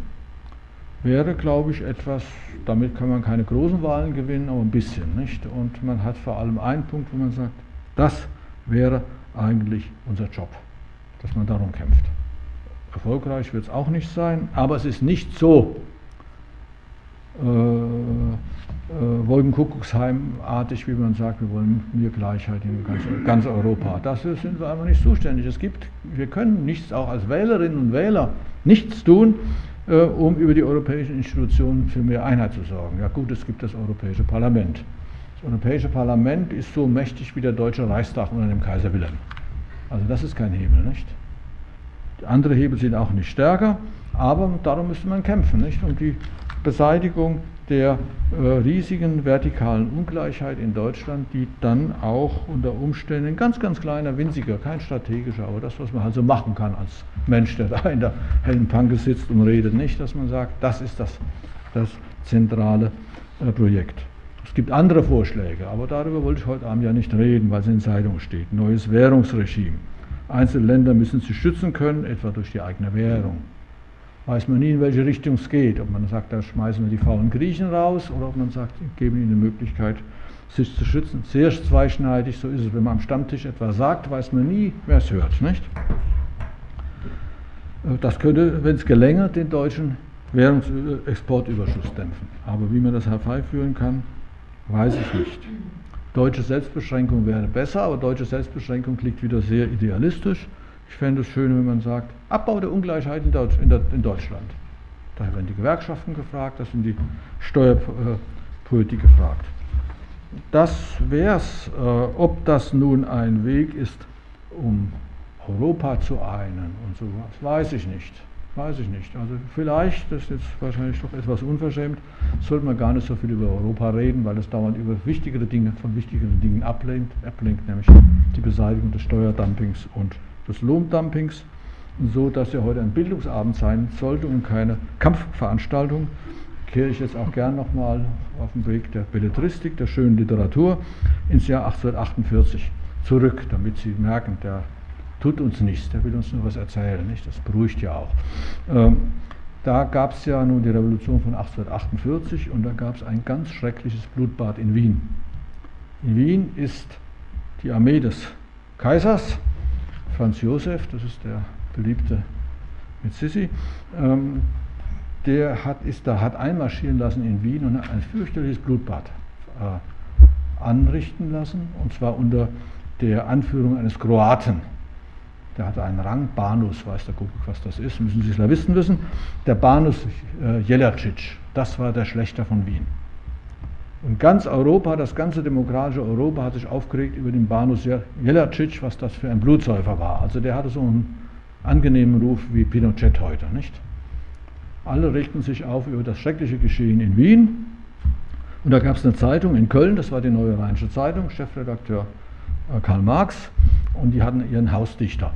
wäre, glaube ich, etwas, damit kann man keine großen Wahlen gewinnen, aber ein bisschen. Nicht? Und man hat vor allem einen Punkt, wo man sagt, das wäre eigentlich unser Job, dass man darum kämpft. Erfolgreich wird es auch nicht sein, aber es ist nicht so äh, äh, Wolkenkuckucksheim-artig, wie man sagt, wir wollen mehr Gleichheit in ganz, ganz, Europa. Dafür sind wir einfach nicht zuständig. Es gibt, wir können nichts, auch als Wählerinnen und Wähler, nichts tun, äh, um über die europäischen Institutionen für mehr Einheit zu sorgen. Ja gut, es gibt das Europäische Parlament. Das Europäische Parlament ist so mächtig wie der Deutsche Reichstag unter dem Kaiser Wilhelm. Also das ist kein Hebel, nicht? Andere Hebel sind auch nicht stärker, aber darum müsste man kämpfen, nicht? Um die Beseitigung der äh, riesigen vertikalen Ungleichheit in Deutschland, die dann auch unter Umständen ein ganz, ganz kleiner, winziger, kein strategischer, aber das, was man halt so machen kann als Mensch, der da in der hellen Panke sitzt und redet, nicht, dass man sagt, das ist das, das zentrale äh, Projekt. Es gibt andere Vorschläge, aber darüber wollte ich heute Abend ja nicht reden, weil es in Zeitung steht. Neues Währungsregime. Einzelne Länder müssen sich schützen können, etwa durch die eigene Währung weiß man nie, in welche Richtung es geht. Ob man sagt, da schmeißen wir die faulen Griechen raus oder ob man sagt, geben ihnen die Möglichkeit, sich zu schützen. Sehr zweischneidig, so ist es. Wenn man am Stammtisch etwas sagt, weiß man nie, wer es hört. Nicht? Äh, das könnte, wenn es gelänge, den deutschen Währungsexportüberschuss dämpfen. Aber wie man das herbeiführen kann, weiß ich nicht. Deutsche Selbstbeschränkung wäre besser, aber deutsche Selbstbeschränkung klingt wieder sehr idealistisch. Ich fände es schön, wenn man sagt, Abbau der Ungleichheit in, Deutschland. Da werden die Gewerkschaften gefragt, da sind die Steuerpolitik gefragt. Das wäre es. Äh, ob das nun ein Weg ist, um Europa zu einen und so was, weiß ich nicht. Weiß ich nicht. Also vielleicht, das ist jetzt wahrscheinlich doch etwas unverschämt, sollte man gar nicht so viel über Europa reden, weil es dauernd über wichtigere Dinge, von wichtigeren Dingen ablenkt, ablenkt nämlich die Beseitigung des Steuerdumpings und des Lohndumpings, so dass ja heute ein Bildungsabend sein sollte und keine Kampfveranstaltung, kehre ich jetzt auch gern nochmal auf den Weg der Belletristik, der schönen Literatur, ins Jahr 1848 zurück, damit Sie merken, der tut uns nichts, der will uns nur was erzählen, nicht? das beruhigt ja auch. Ähm, da gab es ja nun die Revolution von 1848 und da gab es ein ganz schreckliches Blutbad in Wien. In Wien ist die Armee des Kaisers Franz Josef, das ist der beliebte mit Sissi, ähm, der hat, ist da, hat einmarschieren lassen in Wien und ein fürchterliches Blutbad äh, anrichten lassen, und zwar unter der Anführung eines Kroaten. Der hatte einen Rang, Banus, weiß der Kuckuck, was das ist, müssen Sie es wissen wissen. Der Banus äh, Jelacic, das war der Schlechter von Wien. Und ganz Europa, das ganze demokratische Europa hat sich aufgeregt über den Banus Jelacic, was das für ein Blutsäufer war. Also der hatte so einen angenehmen Ruf wie Pinochet heute, nicht? Alle regten sich auf über das schreckliche Geschehen in Wien. Und da gab es eine Zeitung in Köln, das war die Neue Rheinische Zeitung, Chefredakteur äh, Karl Marx, und die hatten ihren Hausdichter.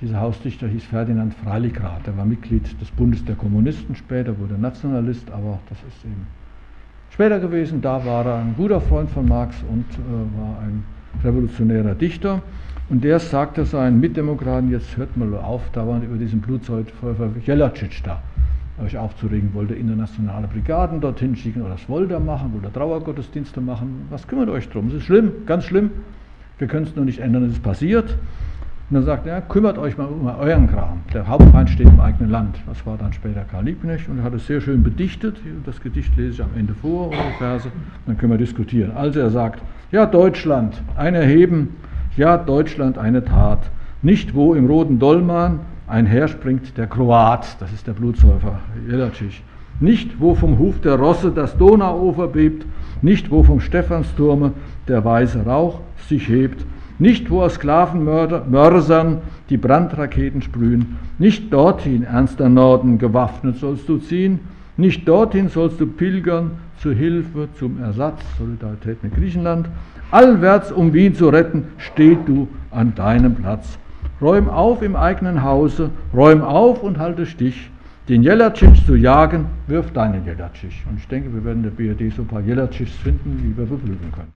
Dieser Hausdichter hieß Ferdinand Freiligrath, der war Mitglied des Bundes der Kommunisten, später wurde Nationalist, aber das ist eben später gewesen. Da war er ein guter Freund von Marx und äh, war ein revolutionärer Dichter. Und der sagte seinen Mitdemokraten, jetzt hört mal auf, dauernd über diesen Blutsäufer Jelacic da euch aufzuregen, wollt ihr internationale Brigaden dorthin schicken oder das wollt ihr machen oder Trauergottesdienste machen. Was kümmert euch drum? Es ist schlimm, ganz schlimm. Wir können es nur nicht ändern, es ist passiert. Und dann sagt er, kümmert euch mal um euren Kram. Der Hauptfeind steht im eigenen Land. Das war dann später Karl Liebknecht und er hat es sehr schön bedichtet. Das Gedicht lese ich am Ende vor, oder die Verse, dann können wir diskutieren. Also er sagt, ja Deutschland, ein Erheben, ja Deutschland, eine Tat. Nicht wo im roten Dolman einherspringt der Kroat, das ist der Blutsäufer Jelacic. Nicht wo vom Huf der Rosse das Donauufer bebt, nicht wo vom Stephansturme der weiße Rauch sich hebt, nicht wo aus Sklavenmörsern die Brandraketen sprühen, nicht dorthin, ernster Norden, gewaffnet sollst du ziehen, nicht dorthin sollst du pilgern zur Hilfe, zum Ersatz, Solidarität mit Griechenland. Allwärts, um Wien zu retten, steht du an deinem Platz. Räum auf im eigenen Hause, räum auf und halte Stich. Den Jelacic zu jagen, wirf deinen Jelacic. Und ich denke, wir werden in der BRD so ein paar Jelacics finden, die wir beflügeln können.